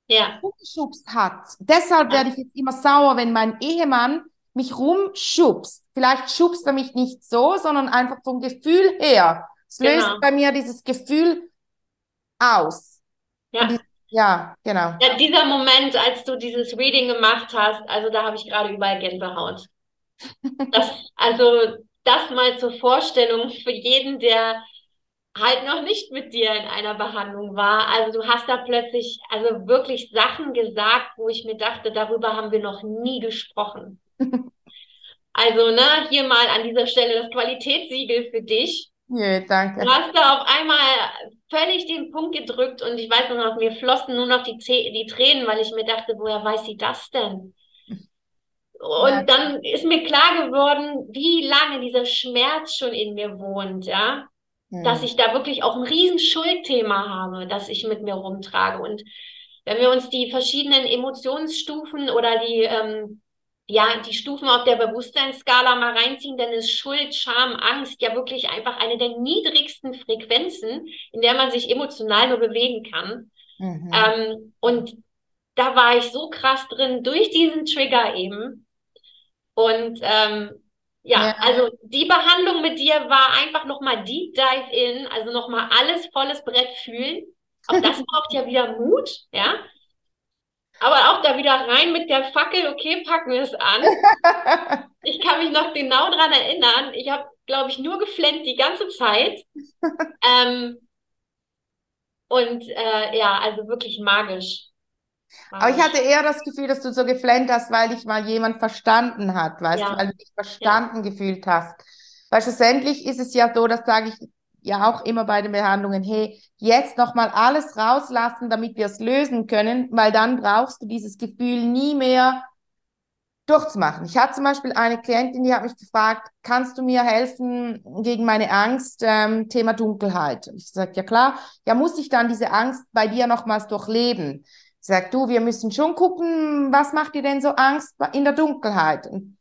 Ja, rumgeschubst hat. Deshalb ja, werde ich jetzt immer sauer, wenn mein Ehemann mich rumschubst. Vielleicht schubst er mich nicht so, sondern einfach vom Gefühl her. Es löst genau. bei mir dieses Gefühl aus. Ja. ja, genau. Ja, dieser Moment, als du dieses Reading gemacht hast, also da habe ich gerade überall Gänsehaut. Das, also das mal zur Vorstellung für jeden, der halt noch nicht mit dir in einer Behandlung war. Also du hast da plötzlich also wirklich Sachen gesagt, wo ich mir dachte, darüber haben wir noch nie gesprochen. Also, ne, hier mal an dieser Stelle das Qualitätssiegel für dich. Du danke. hast da auf einmal völlig den Punkt gedrückt und ich weiß nur noch, mir flossen nur noch die, die Tränen, weil ich mir dachte, woher weiß sie das denn? Ja. Und dann ist mir klar geworden, wie lange dieser Schmerz schon in mir wohnt, ja, dass Hm. ich da wirklich auch ein riesen Schuldthema habe, das ich mit mir rumtrage. Und wenn wir uns die verschiedenen Emotionsstufen oder die, ähm, ja, die Stufen auf der Bewusstseinsskala mal reinziehen, dann ist Schuld, Scham, Angst ja wirklich einfach eine der niedrigsten Frequenzen, in der man sich emotional nur bewegen kann. Mhm. Ähm, und da war ich so krass drin durch diesen Trigger eben. Und ähm, ja, Ja. also die Behandlung mit dir war einfach nochmal Deep Dive in, also nochmal alles volles Brett fühlen. Auch das braucht ja wieder Mut, ja. Aber auch da wieder rein mit der Fackel, okay, packen wir es an. Ich kann mich noch genau dran erinnern. Ich habe, glaube ich, nur geflennt die ganze Zeit. Ähm, und äh, ja, also wirklich magisch. Aber ich Magisch. hatte eher das Gefühl, dass du so geflennt hast, weil dich mal jemand verstanden hat, weißt du, Ja, weil du dich verstanden gefühlt hast. Weil schlussendlich ist es ja so, das sage ich ja auch immer bei den Behandlungen, hey, jetzt nochmal alles rauslassen, damit wir es lösen können, weil dann brauchst du dieses Gefühl nie mehr durchzumachen. Ich hatte zum Beispiel eine Klientin, die hat mich gefragt, kannst du mir helfen gegen meine Angst, ähm, Thema Dunkelheit? Ich sagte, ja klar, ja, muss ich dann diese Angst bei dir nochmals durchleben? Ich sag, du, wir müssen schon gucken, was macht dir denn so Angst in der Dunkelheit? Und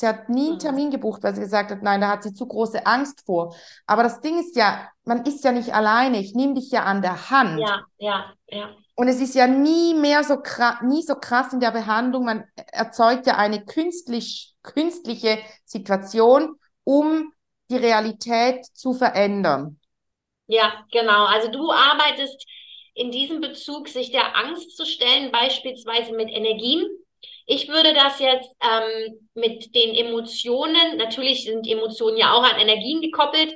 sie hat nie einen Mhm. Termin gebucht, weil sie gesagt hat, nein, da hat sie zu große Angst vor. Aber das Ding ist ja, man ist ja nicht alleine. Ich nehme dich ja an der Hand. ja, ja, ja, Und es ist ja nie mehr so krass, nie so krass in der Behandlung. Man erzeugt ja eine künstlich, künstliche Situation, um die Realität zu verändern. ja, genau. Also du arbeitest in diesem Bezug, sich der Angst zu stellen, beispielsweise mit Energien. Ich würde das jetzt ähm, mit den Emotionen, natürlich sind Emotionen ja auch an Energien gekoppelt,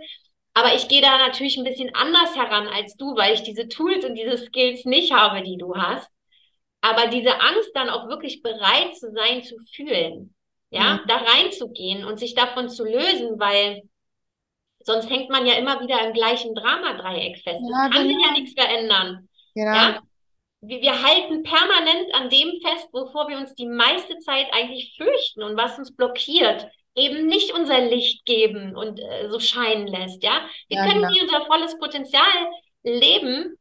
aber ich gehe da natürlich ein bisschen anders heran als du, weil ich diese Tools und diese Skills nicht habe, die du hast. Aber diese Angst dann auch wirklich bereit zu sein, zu fühlen, ja, Mhm. da reinzugehen und sich davon zu lösen, weil sonst hängt man ja immer wieder im gleichen Dramadreieck fest. Es Ja, kann sich ja genau. nichts verändern, Genau. ja. Wir, wir halten permanent an dem fest, wovor wir uns die meiste Zeit eigentlich fürchten und was uns blockiert. Eben nicht unser Licht geben und äh, so scheinen lässt, ja. Wir Ja, können genau. nie unser volles Potenzial leben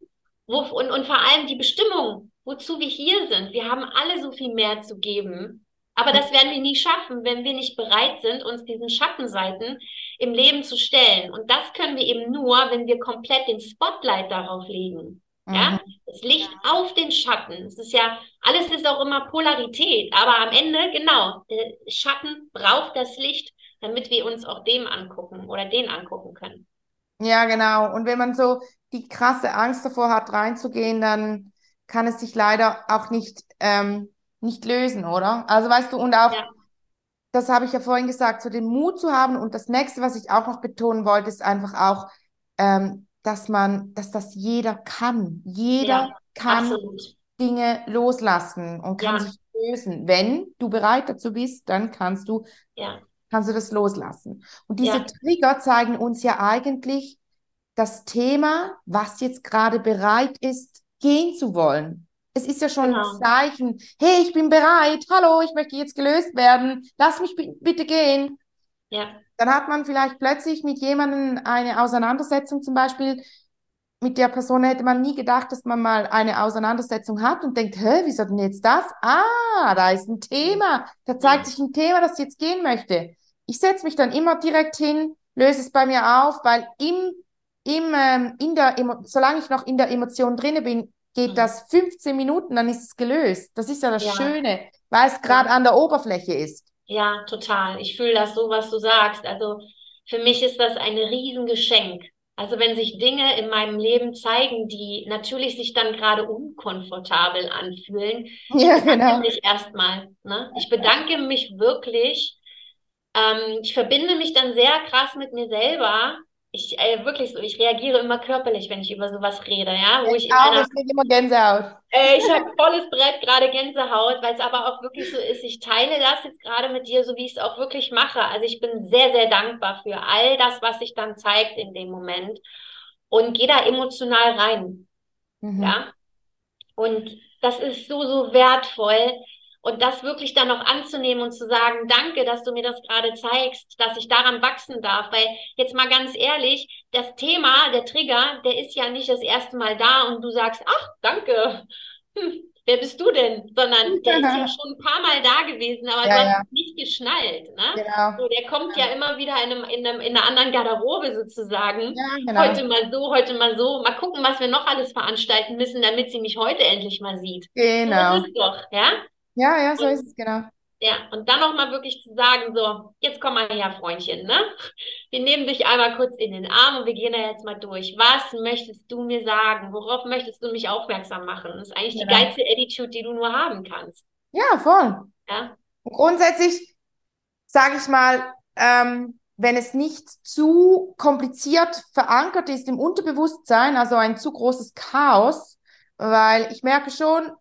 wo, und, und vor allem die Bestimmung, wozu wir hier sind. Wir haben alle so viel mehr zu geben, aber das werden wir nie schaffen, wenn wir nicht bereit sind, uns diesen Schattenseiten im Leben zu stellen. Und das können wir eben nur, wenn wir komplett den Spotlight darauf legen. Ja, Mhm. das Licht auf den Schatten. Es ist ja, alles ist auch immer Polarität, aber am Ende, genau, der Schatten braucht das Licht, damit wir uns auch dem angucken oder den angucken können. Ja, genau. Und wenn man so die krasse Angst davor hat, reinzugehen, dann kann es sich leider auch nicht, ähm, nicht lösen, oder? Also weißt du, und auch, Ja, das habe ich ja vorhin gesagt, so den Mut zu haben. Und das nächste, was ich auch noch betonen wollte, ist einfach auch, ähm, dass man, dass das jeder kann. Jeder ja, kann absolut. Dinge loslassen und kann Ja, sich lösen. Wenn du bereit dazu bist, dann kannst du ja, kannst du das loslassen. Und diese Trigger zeigen uns ja eigentlich das Thema, was jetzt gerade bereit ist, gehen zu wollen. Es ist ja schon ein genau. Zeichen, hey, ich bin bereit, hallo, ich möchte jetzt gelöst werden, lass mich bi- bitte gehen. Ja, Dann hat man vielleicht plötzlich mit jemandem eine Auseinandersetzung, zum Beispiel mit der Person hätte man nie gedacht, dass man mal eine Auseinandersetzung hat und denkt, hä, wieso denn jetzt das? Ah, da ist ein Thema, da zeigt ja, sich ein Thema, das jetzt gehen möchte. Ich setze mich dann immer direkt hin, löse es bei mir auf, weil im, im, ähm, in der, Emo solange ich noch in der Emotion drinne bin, geht Mhm. das 15 Minuten, dann ist es gelöst. Das ist ja das Ja. Schöne, weil es gerade an der Oberfläche ist. Ja, total. Ich fühle das so, was du sagst. Also für mich ist das ein Riesengeschenk. Also wenn sich Dinge in meinem Leben zeigen, die natürlich sich dann gerade unkomfortabel anfühlen, Ja, bedanke genau. mich erstmal. Ne? Ich bedanke mich wirklich. Ähm, ich verbinde mich dann sehr krass mit mir selber. Ich äh, wirklich so, ich reagiere immer körperlich, wenn ich über sowas rede, ja, wo ich in Auch, einer ich kriege immer Gänsehaut. äh, ich habe volles Brett, gerade Gänsehaut, weil es aber auch wirklich so ist. Ich teile das jetzt gerade mit dir, so wie ich es auch wirklich mache. Also ich bin sehr, sehr dankbar für all das, was sich dann zeigt in dem Moment und gehe da emotional rein, Mhm. ja. Und das ist so, so wertvoll. Und das wirklich dann noch anzunehmen und zu sagen, danke, dass du mir das gerade zeigst, dass ich daran wachsen darf. Weil jetzt mal ganz ehrlich, das Thema, der Trigger, der ist ja nicht das erste Mal da und du sagst, ach, danke. Hm, wer bist du denn? Sondern der ist ja schon ein paar Mal da gewesen, aber Ja, du hast ja. nicht geschnallt, ne? Genau. So, der kommt ja immer wieder in einem, in einem, in einer anderen Garderobe sozusagen. Ja, genau. Heute mal so, heute mal so. Mal gucken, was wir noch alles veranstalten müssen, damit sie mich heute endlich mal sieht. So Genau. ist es doch, ja? Ja, ja, so ist es, genau. Ja, und dann nochmal wirklich zu sagen, so, jetzt komm mal her, Freundchen, ne? Wir nehmen dich einmal kurz in den Arm und wir gehen da jetzt mal durch. Was möchtest du mir sagen? Worauf möchtest du mich aufmerksam machen? Das ist eigentlich die Genau. geilste Attitude, die du nur haben kannst. Ja, voll. Ja? Und grundsätzlich sage ich mal, ähm, wenn es nicht zu kompliziert verankert ist im Unterbewusstsein, also ein zu großes Chaos, weil ich merke schon,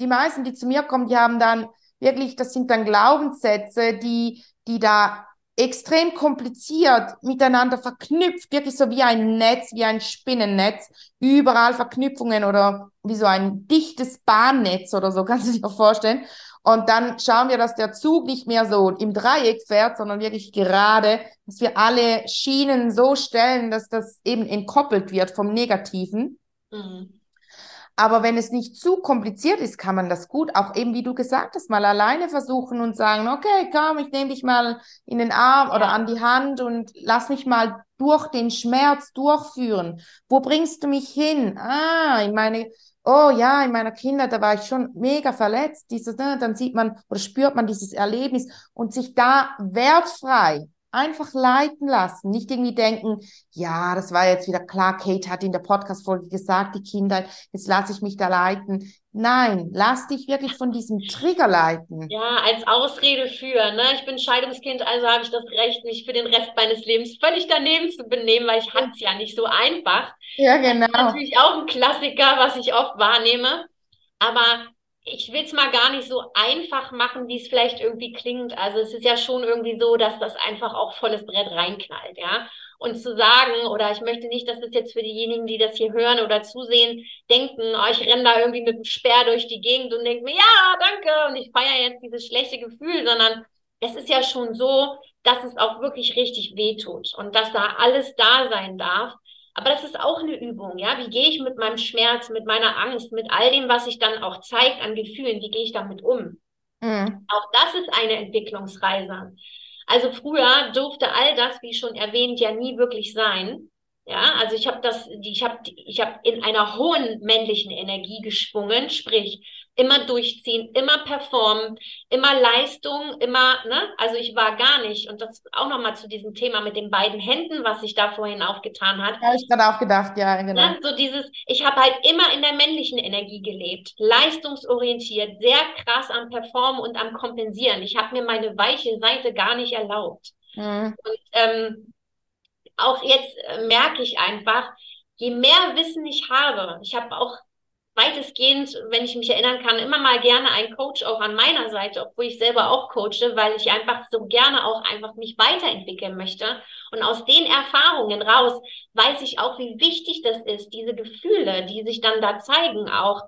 die meisten, die zu mir kommen, die haben dann wirklich, das sind dann Glaubenssätze, die, die da extrem kompliziert miteinander verknüpft, wirklich so wie ein Netz, wie ein Spinnennetz, überall Verknüpfungen oder wie so ein dichtes Bahnnetz oder so, kannst du dir vorstellen. Und dann schauen wir, dass der Zug nicht mehr so im Dreieck fährt, sondern wirklich gerade, dass wir alle Schienen so stellen, dass das eben entkoppelt wird vom Negativen. Mhm. Aber wenn es nicht zu kompliziert ist, kann man das gut, auch eben wie du gesagt hast, mal alleine versuchen und sagen, okay, komm, ich nehme dich mal in den Arm oder an die Hand und lass mich mal durch den Schmerz durchführen. Wo bringst du mich hin? Ah, in meine, oh ja, in meiner Kindheit, da war ich schon mega verletzt. Dieses, ne, dann sieht man oder spürt man dieses Erlebnis und sich da wertfrei einfach leiten lassen. Nicht irgendwie denken, ja, das war jetzt wieder klar, Kate hat in der Podcast-Folge gesagt, die Kindheit, jetzt lasse ich mich da leiten. Nein, lass dich wirklich von diesem Trigger leiten. Ja, als Ausrede für, ne? Ich bin Scheidungskind, also habe ich das Recht, mich für den Rest meines Lebens völlig daneben zu benehmen, weil ich hatte es ja nicht so einfach. Ja, genau. Natürlich auch ein Klassiker, was ich oft wahrnehme. Aber ich will es mal gar nicht so einfach machen, wie es vielleicht irgendwie klingt. Also es ist ja schon irgendwie so, dass das einfach auch volles Brett reinknallt, ja. Und zu sagen, oder ich möchte nicht, dass das jetzt für diejenigen, die das hier hören oder zusehen, denken, oh, ich renne da irgendwie mit dem Speer durch die Gegend und denke mir, ja, danke, und ich feiere jetzt dieses schlechte Gefühl, sondern es ist ja schon so, dass es auch wirklich richtig wehtut und dass da alles da sein darf. Aber das ist auch eine Übung, ja. Wie gehe ich mit meinem Schmerz, mit meiner Angst, mit all dem, was sich dann auch zeigt an Gefühlen, wie gehe ich damit um? Mhm. Auch das ist eine Entwicklungsreise. Also früher durfte all das, wie schon erwähnt, ja nie wirklich sein. Ja, also ich habe das, ich habe, ich habe in einer hohen männlichen Energie geschwungen, sprich immer durchziehen, immer performen, immer Leistung, immer, ne? Also ich war gar nicht und das auch nochmal zu diesem Thema mit den beiden Händen, was sich da vorhin aufgetan hat. Habe ich gerade auch gedacht, ja, genau. Ne? So dieses, ich habe halt immer in der männlichen Energie gelebt, leistungsorientiert, sehr krass am Performen und am Kompensieren. Ich habe mir meine weiche Seite gar nicht erlaubt. Mhm. Und ähm, auch jetzt äh, merke ich einfach, je mehr Wissen ich habe, ich habe auch weitestgehend, wenn ich mich erinnern kann, immer mal gerne einen Coach auch an meiner Seite, obwohl ich selber auch coache, weil ich einfach so gerne auch einfach mich weiterentwickeln möchte. Und aus den Erfahrungen raus weiß ich auch, wie wichtig das ist, diese Gefühle, die sich dann da zeigen, auch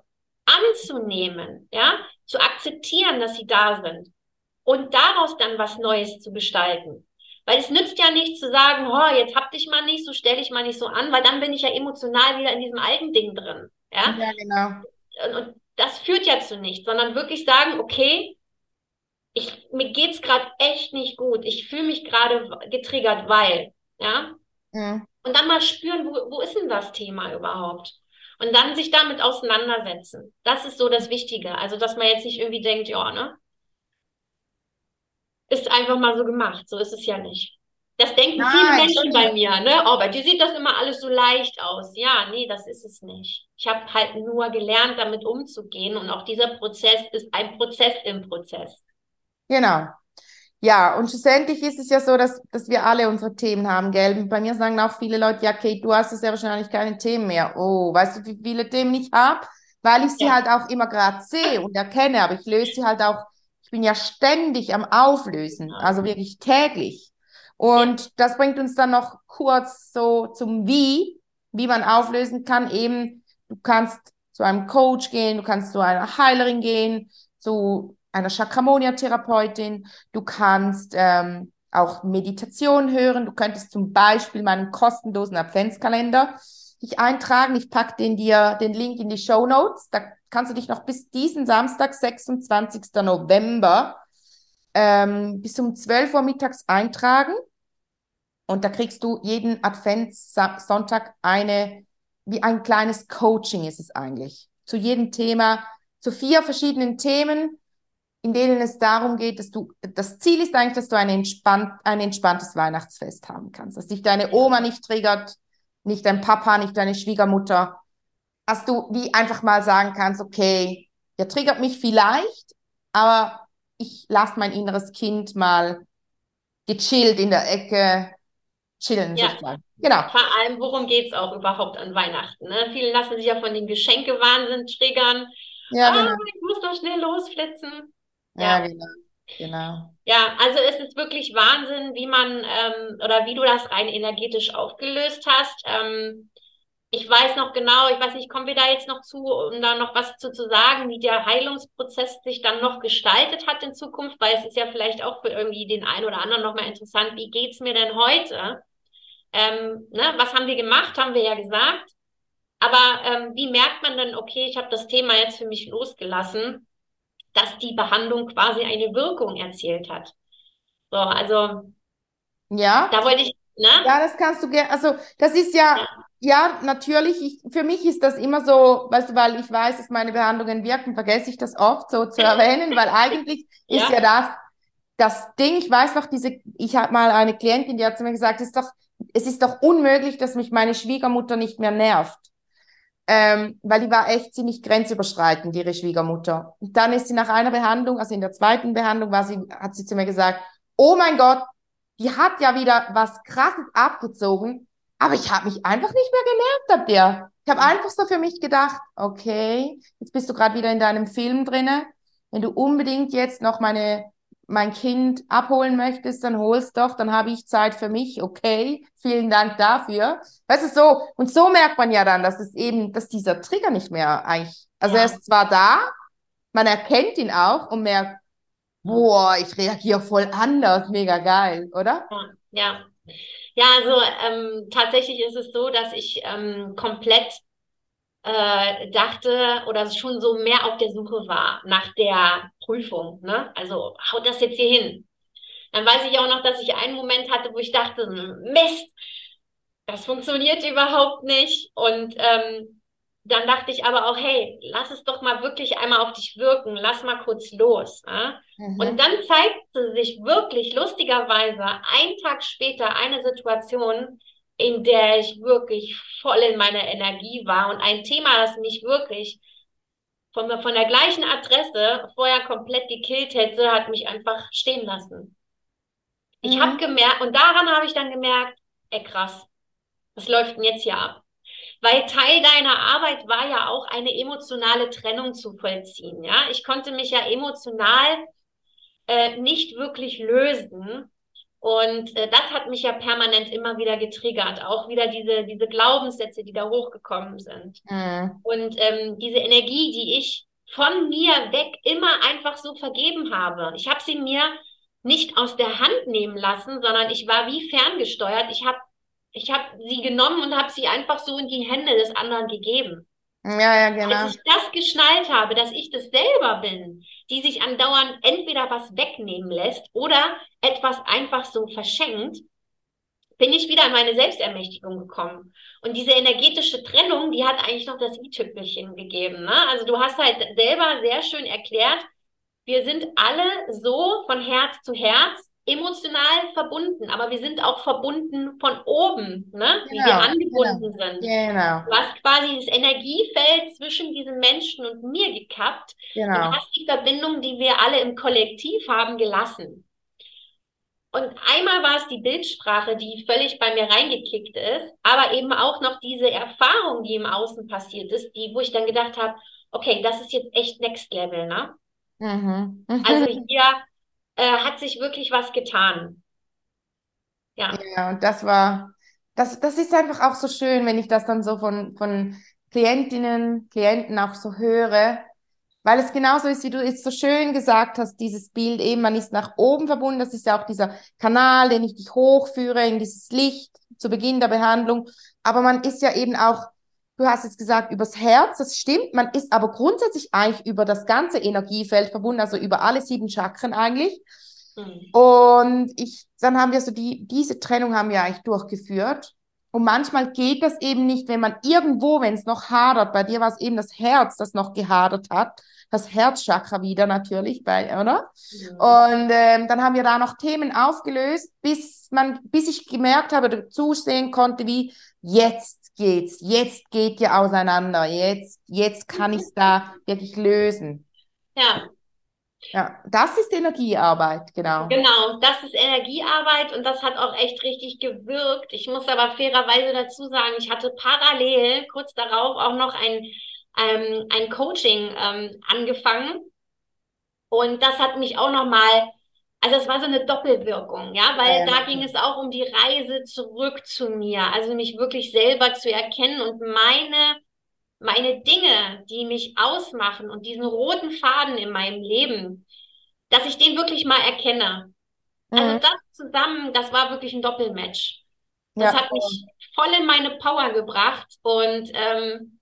anzunehmen, ja, zu akzeptieren, dass sie da sind und daraus dann was Neues zu gestalten. Weil es nützt ja nicht zu sagen, oh, jetzt hab dich mal nicht, so stell dich mal nicht so an, weil dann bin ich ja emotional wieder in diesem alten Ding drin. Ja, Ja, genau. und, und das führt ja zu nichts, sondern wirklich sagen, okay, ich, mir geht's gerade echt nicht gut. Ich fühle mich gerade getriggert, weil, ja. Mhm. Und dann mal spüren, wo, wo ist denn das Thema überhaupt? Und dann sich damit auseinandersetzen. Das ist so das Wichtige. Also, dass man jetzt nicht irgendwie denkt, ja, ne? Ist einfach mal so gemacht. So ist es ja nicht. Das denken Nein, viele Menschen bei mir, ne? Oh, bei dir sieht das immer alles so leicht aus. Ja, nee, das ist es nicht. Ich habe halt nur gelernt, damit umzugehen. Und auch dieser Prozess ist ein Prozess im Prozess. Genau. Ja, und schlussendlich ist es ja so, dass, dass wir alle unsere Themen haben, gell? Bei mir sagen auch viele Leute, ja, Kate, du hast ja wahrscheinlich keine Themen mehr. Oh, weißt du, wie viele Themen ich habe? Weil ich sie ja. halt auch immer gerade sehe und erkenne, aber ich löse sie halt auch, ich bin ja ständig am Auflösen, also wirklich täglich. Und ja. das bringt uns dann noch kurz so zum Wie, wie man auflösen kann. Eben, du kannst zu einem Coach gehen, du kannst zu einer Heilerin gehen, zu einer Chakramonia-Therapeutin, du kannst ähm, auch Meditation hören, du könntest zum Beispiel meinen kostenlosen Adventskalender dich eintragen. Ich packe den dir den Link in die Show Notes. Da kannst du dich noch bis diesen Samstag, 26. November, ähm, bis um 12 Uhr mittags eintragen. Und da kriegst du jeden Adventssonntag eine, wie ein kleines Coaching ist es eigentlich. Zu jedem Thema, zu vier verschiedenen Themen, in denen es darum geht, dass du, das Ziel ist eigentlich, dass du ein, entspannt, ein entspanntes Weihnachtsfest haben kannst. Dass dich deine Oma nicht triggert, nicht dein Papa, nicht deine Schwiegermutter. Dass du wie einfach mal sagen kannst, okay, der triggert mich vielleicht, aber ich lasse mein inneres Kind mal gechillt in der Ecke chillen ja. sozusagen. Genau. Vor allem, worum geht es auch überhaupt an Weihnachten? Ne? Viele lassen sich ja von dem Geschenke-Wahnsinn triggern. Ja, ah, genau. ich muss doch schnell losflitzen. Ja, ja, genau. Genau. Ja, also es ist wirklich Wahnsinn, wie man ähm, oder wie du das rein energetisch aufgelöst hast. Ähm, ich weiß noch genau, ich weiß nicht, kommen wir da jetzt noch zu, um da noch was zu, zu sagen, wie der Heilungsprozess sich dann noch gestaltet hat in Zukunft, weil es ist ja vielleicht auch für irgendwie den einen oder anderen nochmal interessant, wie geht's mir denn heute? Ähm, ne, was haben wir gemacht, haben wir ja gesagt. Aber ähm, wie merkt man denn, okay, ich habe das Thema jetzt für mich losgelassen, dass die Behandlung quasi eine Wirkung erzielt hat? So, also ja. Da wollte ich, ne? Ja, das kannst du gerne. Also das ist ja, ja, ja natürlich. Ich, für mich ist das immer so, weißt du, weil ich weiß, dass meine Behandlungen wirken, vergesse ich das oft so zu erwähnen, weil eigentlich ja. ist ja das das Ding. Ich weiß noch, diese, ich habe mal eine Klientin, die hat zu mir gesagt, es ist doch es ist doch unmöglich, dass mich meine Schwiegermutter nicht mehr nervt. Ähm, weil die war echt ziemlich grenzüberschreitend, ihre Schwiegermutter. Und dann ist sie nach einer Behandlung, also in der zweiten Behandlung, war sie, hat sie zu mir gesagt, oh mein Gott, die hat ja wieder was krasses abgezogen, aber ich habe mich einfach nicht mehr genervt ab der. Ich habe einfach so für mich gedacht, okay, jetzt bist du gerade wieder in deinem Film drinne. Wenn du unbedingt jetzt noch meine mein Kind abholen möchtest, dann holst doch, dann habe ich Zeit für mich, okay, vielen Dank dafür. Weißt du, so, und so merkt man ja dann, dass es eben, dass dieser Trigger nicht mehr eigentlich, also ja. er ist zwar da, man erkennt ihn auch und merkt, boah, ich reagiere voll anders, mega geil, oder? Ja, ja. Also ähm, tatsächlich ist es so, dass ich ähm, komplett äh, dachte oder schon so mehr auf der Suche war nach der Prüfung. Ne? Also haut das jetzt hier hin. Dann weiß ich auch noch, dass ich einen Moment hatte, wo ich dachte, Mist, das funktioniert überhaupt nicht. Und ähm, dann dachte ich aber auch, hey, lass es doch mal wirklich einmal auf dich wirken, lass mal kurz los. Ne? Mhm. Und dann zeigte sich wirklich lustigerweise einen Tag später eine Situation, in der ich wirklich voll in meiner Energie war und ein Thema, das mich wirklich von, von der gleichen Adresse vorher komplett gekillt hätte, hat mich einfach stehen lassen. Ich mhm. habe gemerkt, und daran habe ich dann gemerkt, ey krass, was läuft denn jetzt hier ab? Weil Teil deiner Arbeit war ja auch eine emotionale Trennung zu vollziehen. Ja, ich konnte mich ja emotional äh, nicht wirklich lösen und äh, das hat mich ja permanent immer wieder getriggert. Auch wieder diese, diese Glaubenssätze, die da hochgekommen sind. Mhm. Und ähm, diese Energie, die ich von mir weg immer einfach so vergeben habe. Ich habe sie mir nicht aus der Hand nehmen lassen, sondern ich war wie ferngesteuert. Ich habe ich hab sie genommen und habe sie einfach so in die Hände des anderen gegeben. Ja, ja, genau. Als ich das geschnallt habe, dass ich das selber bin, die sich andauernd entweder was wegnehmen lässt oder etwas einfach so verschenkt, bin ich wieder in meine Selbstermächtigung gekommen. Und diese energetische Trennung, die hat eigentlich noch das i-Tüpfelchen gegeben. Ne? Also du hast halt selber sehr schön erklärt, wir sind alle so von Herz zu Herz emotional verbunden, aber wir sind auch verbunden von oben, ne? wie wir genau, angebunden genau. sind. Genau. Du hast quasi das Energiefeld zwischen diesen Menschen und mir gekappt genau. und hast die Verbindung, die wir alle im Kollektiv haben, gelassen. Und einmal war es die Bildsprache, die völlig bei mir reingekickt ist, aber eben auch noch diese Erfahrung, die im Außen passiert ist, die, wo ich dann gedacht habe, okay, das ist jetzt echt Next Level, ne? Mhm. Also hier äh, hat sich wirklich was getan. Ja. Ja, und das war, das, das ist einfach auch so schön, wenn ich das dann so von, von Klientinnen, Klienten auch so höre, weil es genauso ist, wie du jetzt so schön gesagt hast, dieses Bild eben, man ist nach oben verbunden, das ist ja auch dieser Kanal, den ich dich hochführe in dieses Licht zu Beginn der Behandlung, aber man ist ja eben auch Du hast jetzt gesagt, übers Herz, das stimmt. Man ist aber grundsätzlich eigentlich über das ganze Energiefeld verbunden, also über alle sieben Chakren eigentlich. Mhm. Und ich, dann haben wir so die, diese Trennung haben wir eigentlich durchgeführt. Und manchmal geht das eben nicht, wenn man irgendwo, wenn es noch hadert, bei dir war es eben das Herz, das noch gehadert hat, das Herzchakra wieder natürlich, bei, oder? Ja. Und ähm, dann haben wir da noch Themen aufgelöst, bis man, bis ich gemerkt habe, oder zusehen konnte, wie jetzt geht's, jetzt geht ihr auseinander, jetzt, jetzt kann ich es da wirklich lösen. Ja. Ja, das ist Energiearbeit, genau. Genau, das ist Energiearbeit und das hat auch echt richtig gewirkt. Ich muss aber fairerweise dazu sagen, ich hatte parallel kurz darauf auch noch ein, ähm, ein Coaching ähm, angefangen und das hat mich auch nochmal also es war so eine Doppelwirkung, ja, weil ja, da ging es auch um die Reise zurück zu mir, also mich wirklich selber zu erkennen und meine meine Dinge, die mich ausmachen und diesen roten Faden in meinem Leben, dass ich den wirklich mal erkenne. Also mhm. Also das zusammen, das war wirklich ein Doppelmatch. Das ja. hat mich voll in meine Power gebracht und ähm,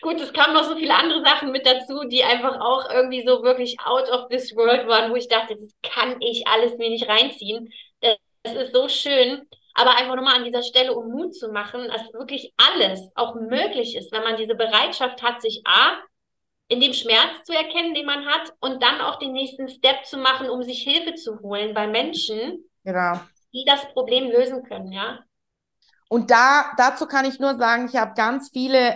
Gut, es kamen noch so viele andere Sachen mit dazu, die einfach auch irgendwie so wirklich out of this world waren, wo ich dachte, das kann ich alles mir nicht reinziehen. Das ist so schön. Aber einfach nochmal an dieser Stelle, um Mut zu machen, dass wirklich alles auch möglich ist, wenn man diese Bereitschaft hat, sich A, in dem Schmerz zu erkennen, den man hat, und dann auch den nächsten Step zu machen, um sich Hilfe zu holen bei Menschen, genau. die das Problem lösen können, ja. Und da, dazu kann ich nur sagen, ich habe ganz viele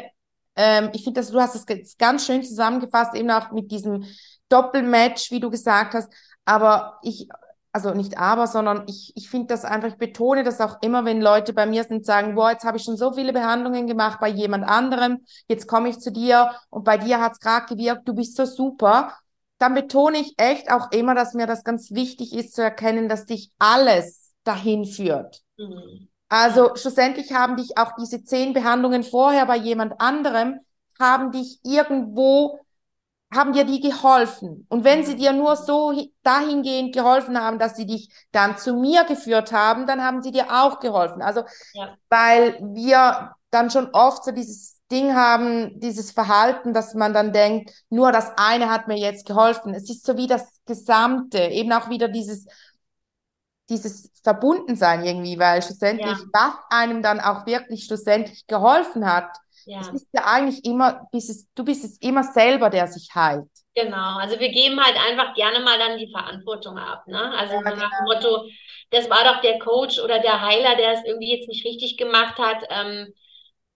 ähm, ich finde, dass du hast es ganz schön zusammengefasst, eben auch mit diesem Doppelmatch, wie du gesagt hast. Aber ich, also nicht aber, sondern ich, ich finde das einfach, ich betone das auch immer, wenn Leute bei mir sind, sagen, boah, jetzt habe ich schon so viele Behandlungen gemacht bei jemand anderem, jetzt komme ich zu dir und bei dir hat es gerade gewirkt, du bist so super. Dann betone ich echt auch immer, dass mir das ganz wichtig ist zu erkennen, dass dich alles dahin führt. Mhm. Also schlussendlich haben dich auch diese zehn Behandlungen vorher bei jemand anderem, haben dich irgendwo, haben dir die geholfen. Und wenn sie dir nur so dahingehend geholfen haben, dass sie dich dann zu mir geführt haben, dann haben sie dir auch geholfen. Also, ja. weil wir dann schon oft so dieses Ding haben, dieses Verhalten, dass man dann denkt, nur das eine hat mir jetzt geholfen. Es ist so wie das Gesamte, eben auch wieder dieses dieses Verbundensein irgendwie, weil schlussendlich, ja. was einem dann auch wirklich schlussendlich geholfen hat, ja. es ist ja eigentlich immer, bist es, du bist es immer selber, der sich heilt. Genau, also wir geben halt einfach gerne mal dann die Verantwortung ab, ne? Also ja, nach dem genau. Motto, das war doch der Coach oder der Heiler, der es irgendwie jetzt nicht richtig gemacht hat. Ähm,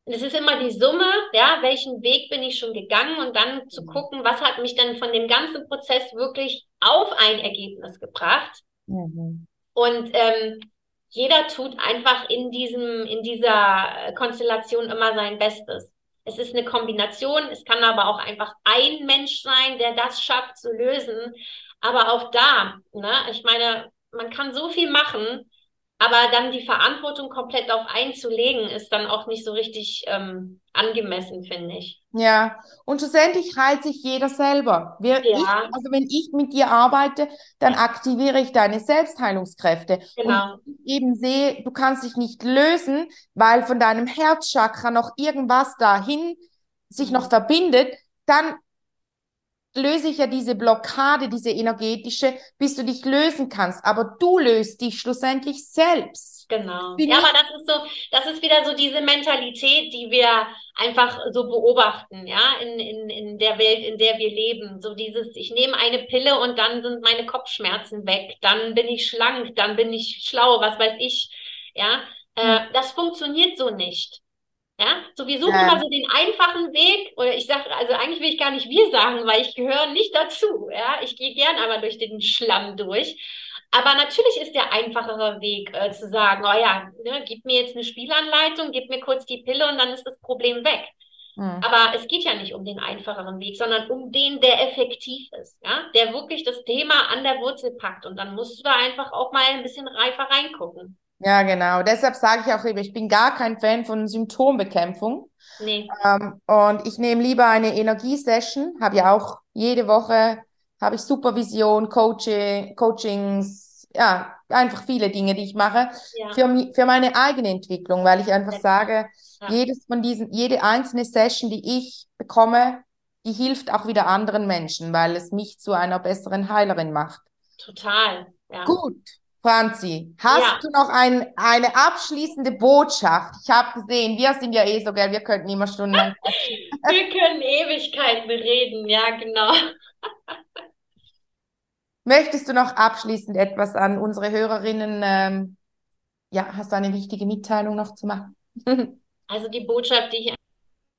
es ist immer die Summe, ja, welchen Weg bin ich schon gegangen und dann zu mhm. gucken, was hat mich dann von dem ganzen Prozess wirklich auf ein Ergebnis gebracht. Mhm. Und ähm, jeder tut einfach in diesem, in dieser Konstellation immer sein Bestes. Es ist eine Kombination, es kann aber auch einfach ein Mensch sein, der das schafft zu lösen. Aber auch da, ne, ich meine, man kann so viel machen, aber dann die Verantwortung komplett auf einzulegen, ist dann auch nicht so richtig ähm, angemessen, finde ich. Ja, und schlussendlich heilt sich jeder selber. Wir, ja. ich, also wenn ich mit dir arbeite, dann aktiviere ich deine Selbstheilungskräfte. Genau. Und ich eben sehe, du kannst dich nicht lösen, weil von deinem Herzchakra noch irgendwas dahin sich noch verbindet, dann löse ich ja diese Blockade, diese energetische, bis du dich lösen kannst. Aber du löst dich schlussendlich selbst. Genau. ja, aber das ist so, das ist wieder so diese Mentalität, die wir einfach so beobachten, ja, in, in, in der Welt, in der wir leben. So dieses, ich nehme eine Pille und dann sind meine Kopfschmerzen weg, dann bin ich schlank, dann bin ich schlau, was weiß ich, ja. Äh, hm. das funktioniert so nicht. Ja, so wir suchen ja. immer so den einfachen Weg, oder ich sage, also eigentlich will ich gar nicht wir sagen, weil ich gehöre nicht dazu. Ja, ich gehe gern aber durch den Schlamm durch. Aber natürlich ist der einfachere Weg äh, zu sagen, oh ja, ne, gib mir jetzt eine Spielanleitung, gib mir kurz die Pille und dann ist das Problem weg. Mhm. Aber es geht ja nicht um den einfacheren Weg, sondern um den, der effektiv ist, ja, der wirklich das Thema an der Wurzel packt. Und dann musst du da einfach auch mal ein bisschen reifer reingucken. Ja, genau. Deshalb sage ich auch lieber, ich bin gar kein Fan von Symptombekämpfung. Nee. Ähm, und ich nehme lieber eine Energiesession, habe ja auch jede Woche, habe ich Supervision, Coaching, Coachings, ja, einfach viele Dinge, die ich mache ja. für, für meine eigene Entwicklung, weil ich einfach sage, ja. jedes von diesen, jede einzelne Session, die ich bekomme, die hilft auch wieder anderen Menschen, weil es mich zu einer besseren Heilerin macht. Total. Ja. Gut. Franzi, hast ja. du noch ein, eine abschließende Botschaft? Ich habe gesehen, wir sind ja eh so, gell, wir könnten immer stundenlang. wir können Ewigkeiten reden, ja, genau. Möchtest du noch abschließend etwas an unsere Hörerinnen? Ähm, ja, hast du eine wichtige Mitteilung noch zu machen? also die Botschaft, die ich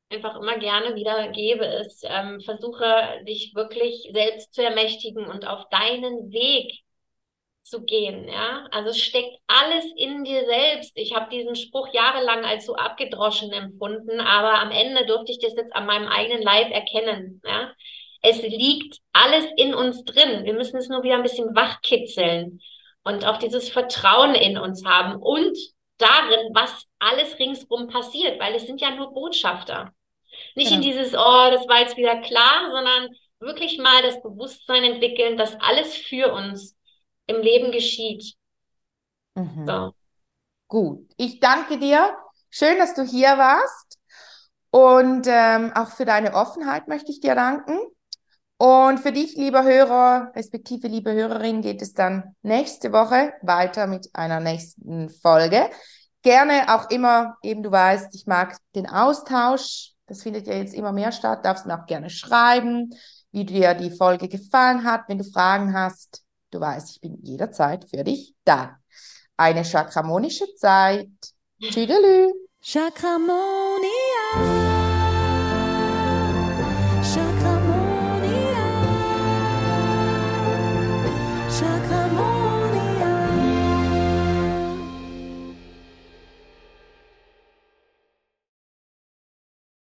einfach immer gerne wieder gebe, ist, ähm, versuche dich wirklich selbst zu ermächtigen und auf deinen Weg zu gehen, ja. Also es steckt alles in dir selbst. Ich habe diesen Spruch jahrelang als so abgedroschen empfunden, aber am Ende durfte ich das jetzt an meinem eigenen Leib erkennen, ja. Es liegt alles in uns drin. Wir müssen es nur wieder ein bisschen wachkitzeln und auch dieses Vertrauen in uns haben und darin, was alles ringsrum passiert, weil es sind ja nur Botschafter. Nicht ja. in dieses, oh, das war jetzt wieder klar, sondern wirklich mal das Bewusstsein entwickeln, dass alles für uns im Leben geschieht. Mhm. So. Gut, ich danke dir. Schön, dass du hier warst. Und ähm, auch für deine Offenheit möchte ich dir danken. Und für dich, lieber Hörer, respektive liebe Hörerin, geht es dann nächste Woche weiter mit einer nächsten Folge. Gerne auch immer, eben du weißt, ich mag den Austausch. Das findet ja jetzt immer mehr statt. Darfst mir auch gerne schreiben, wie dir die Folge gefallen hat, wenn du Fragen hast. Du weißt, ich bin jederzeit für dich da. Eine chakramonische Zeit. Tschüdelü. Chakramonia.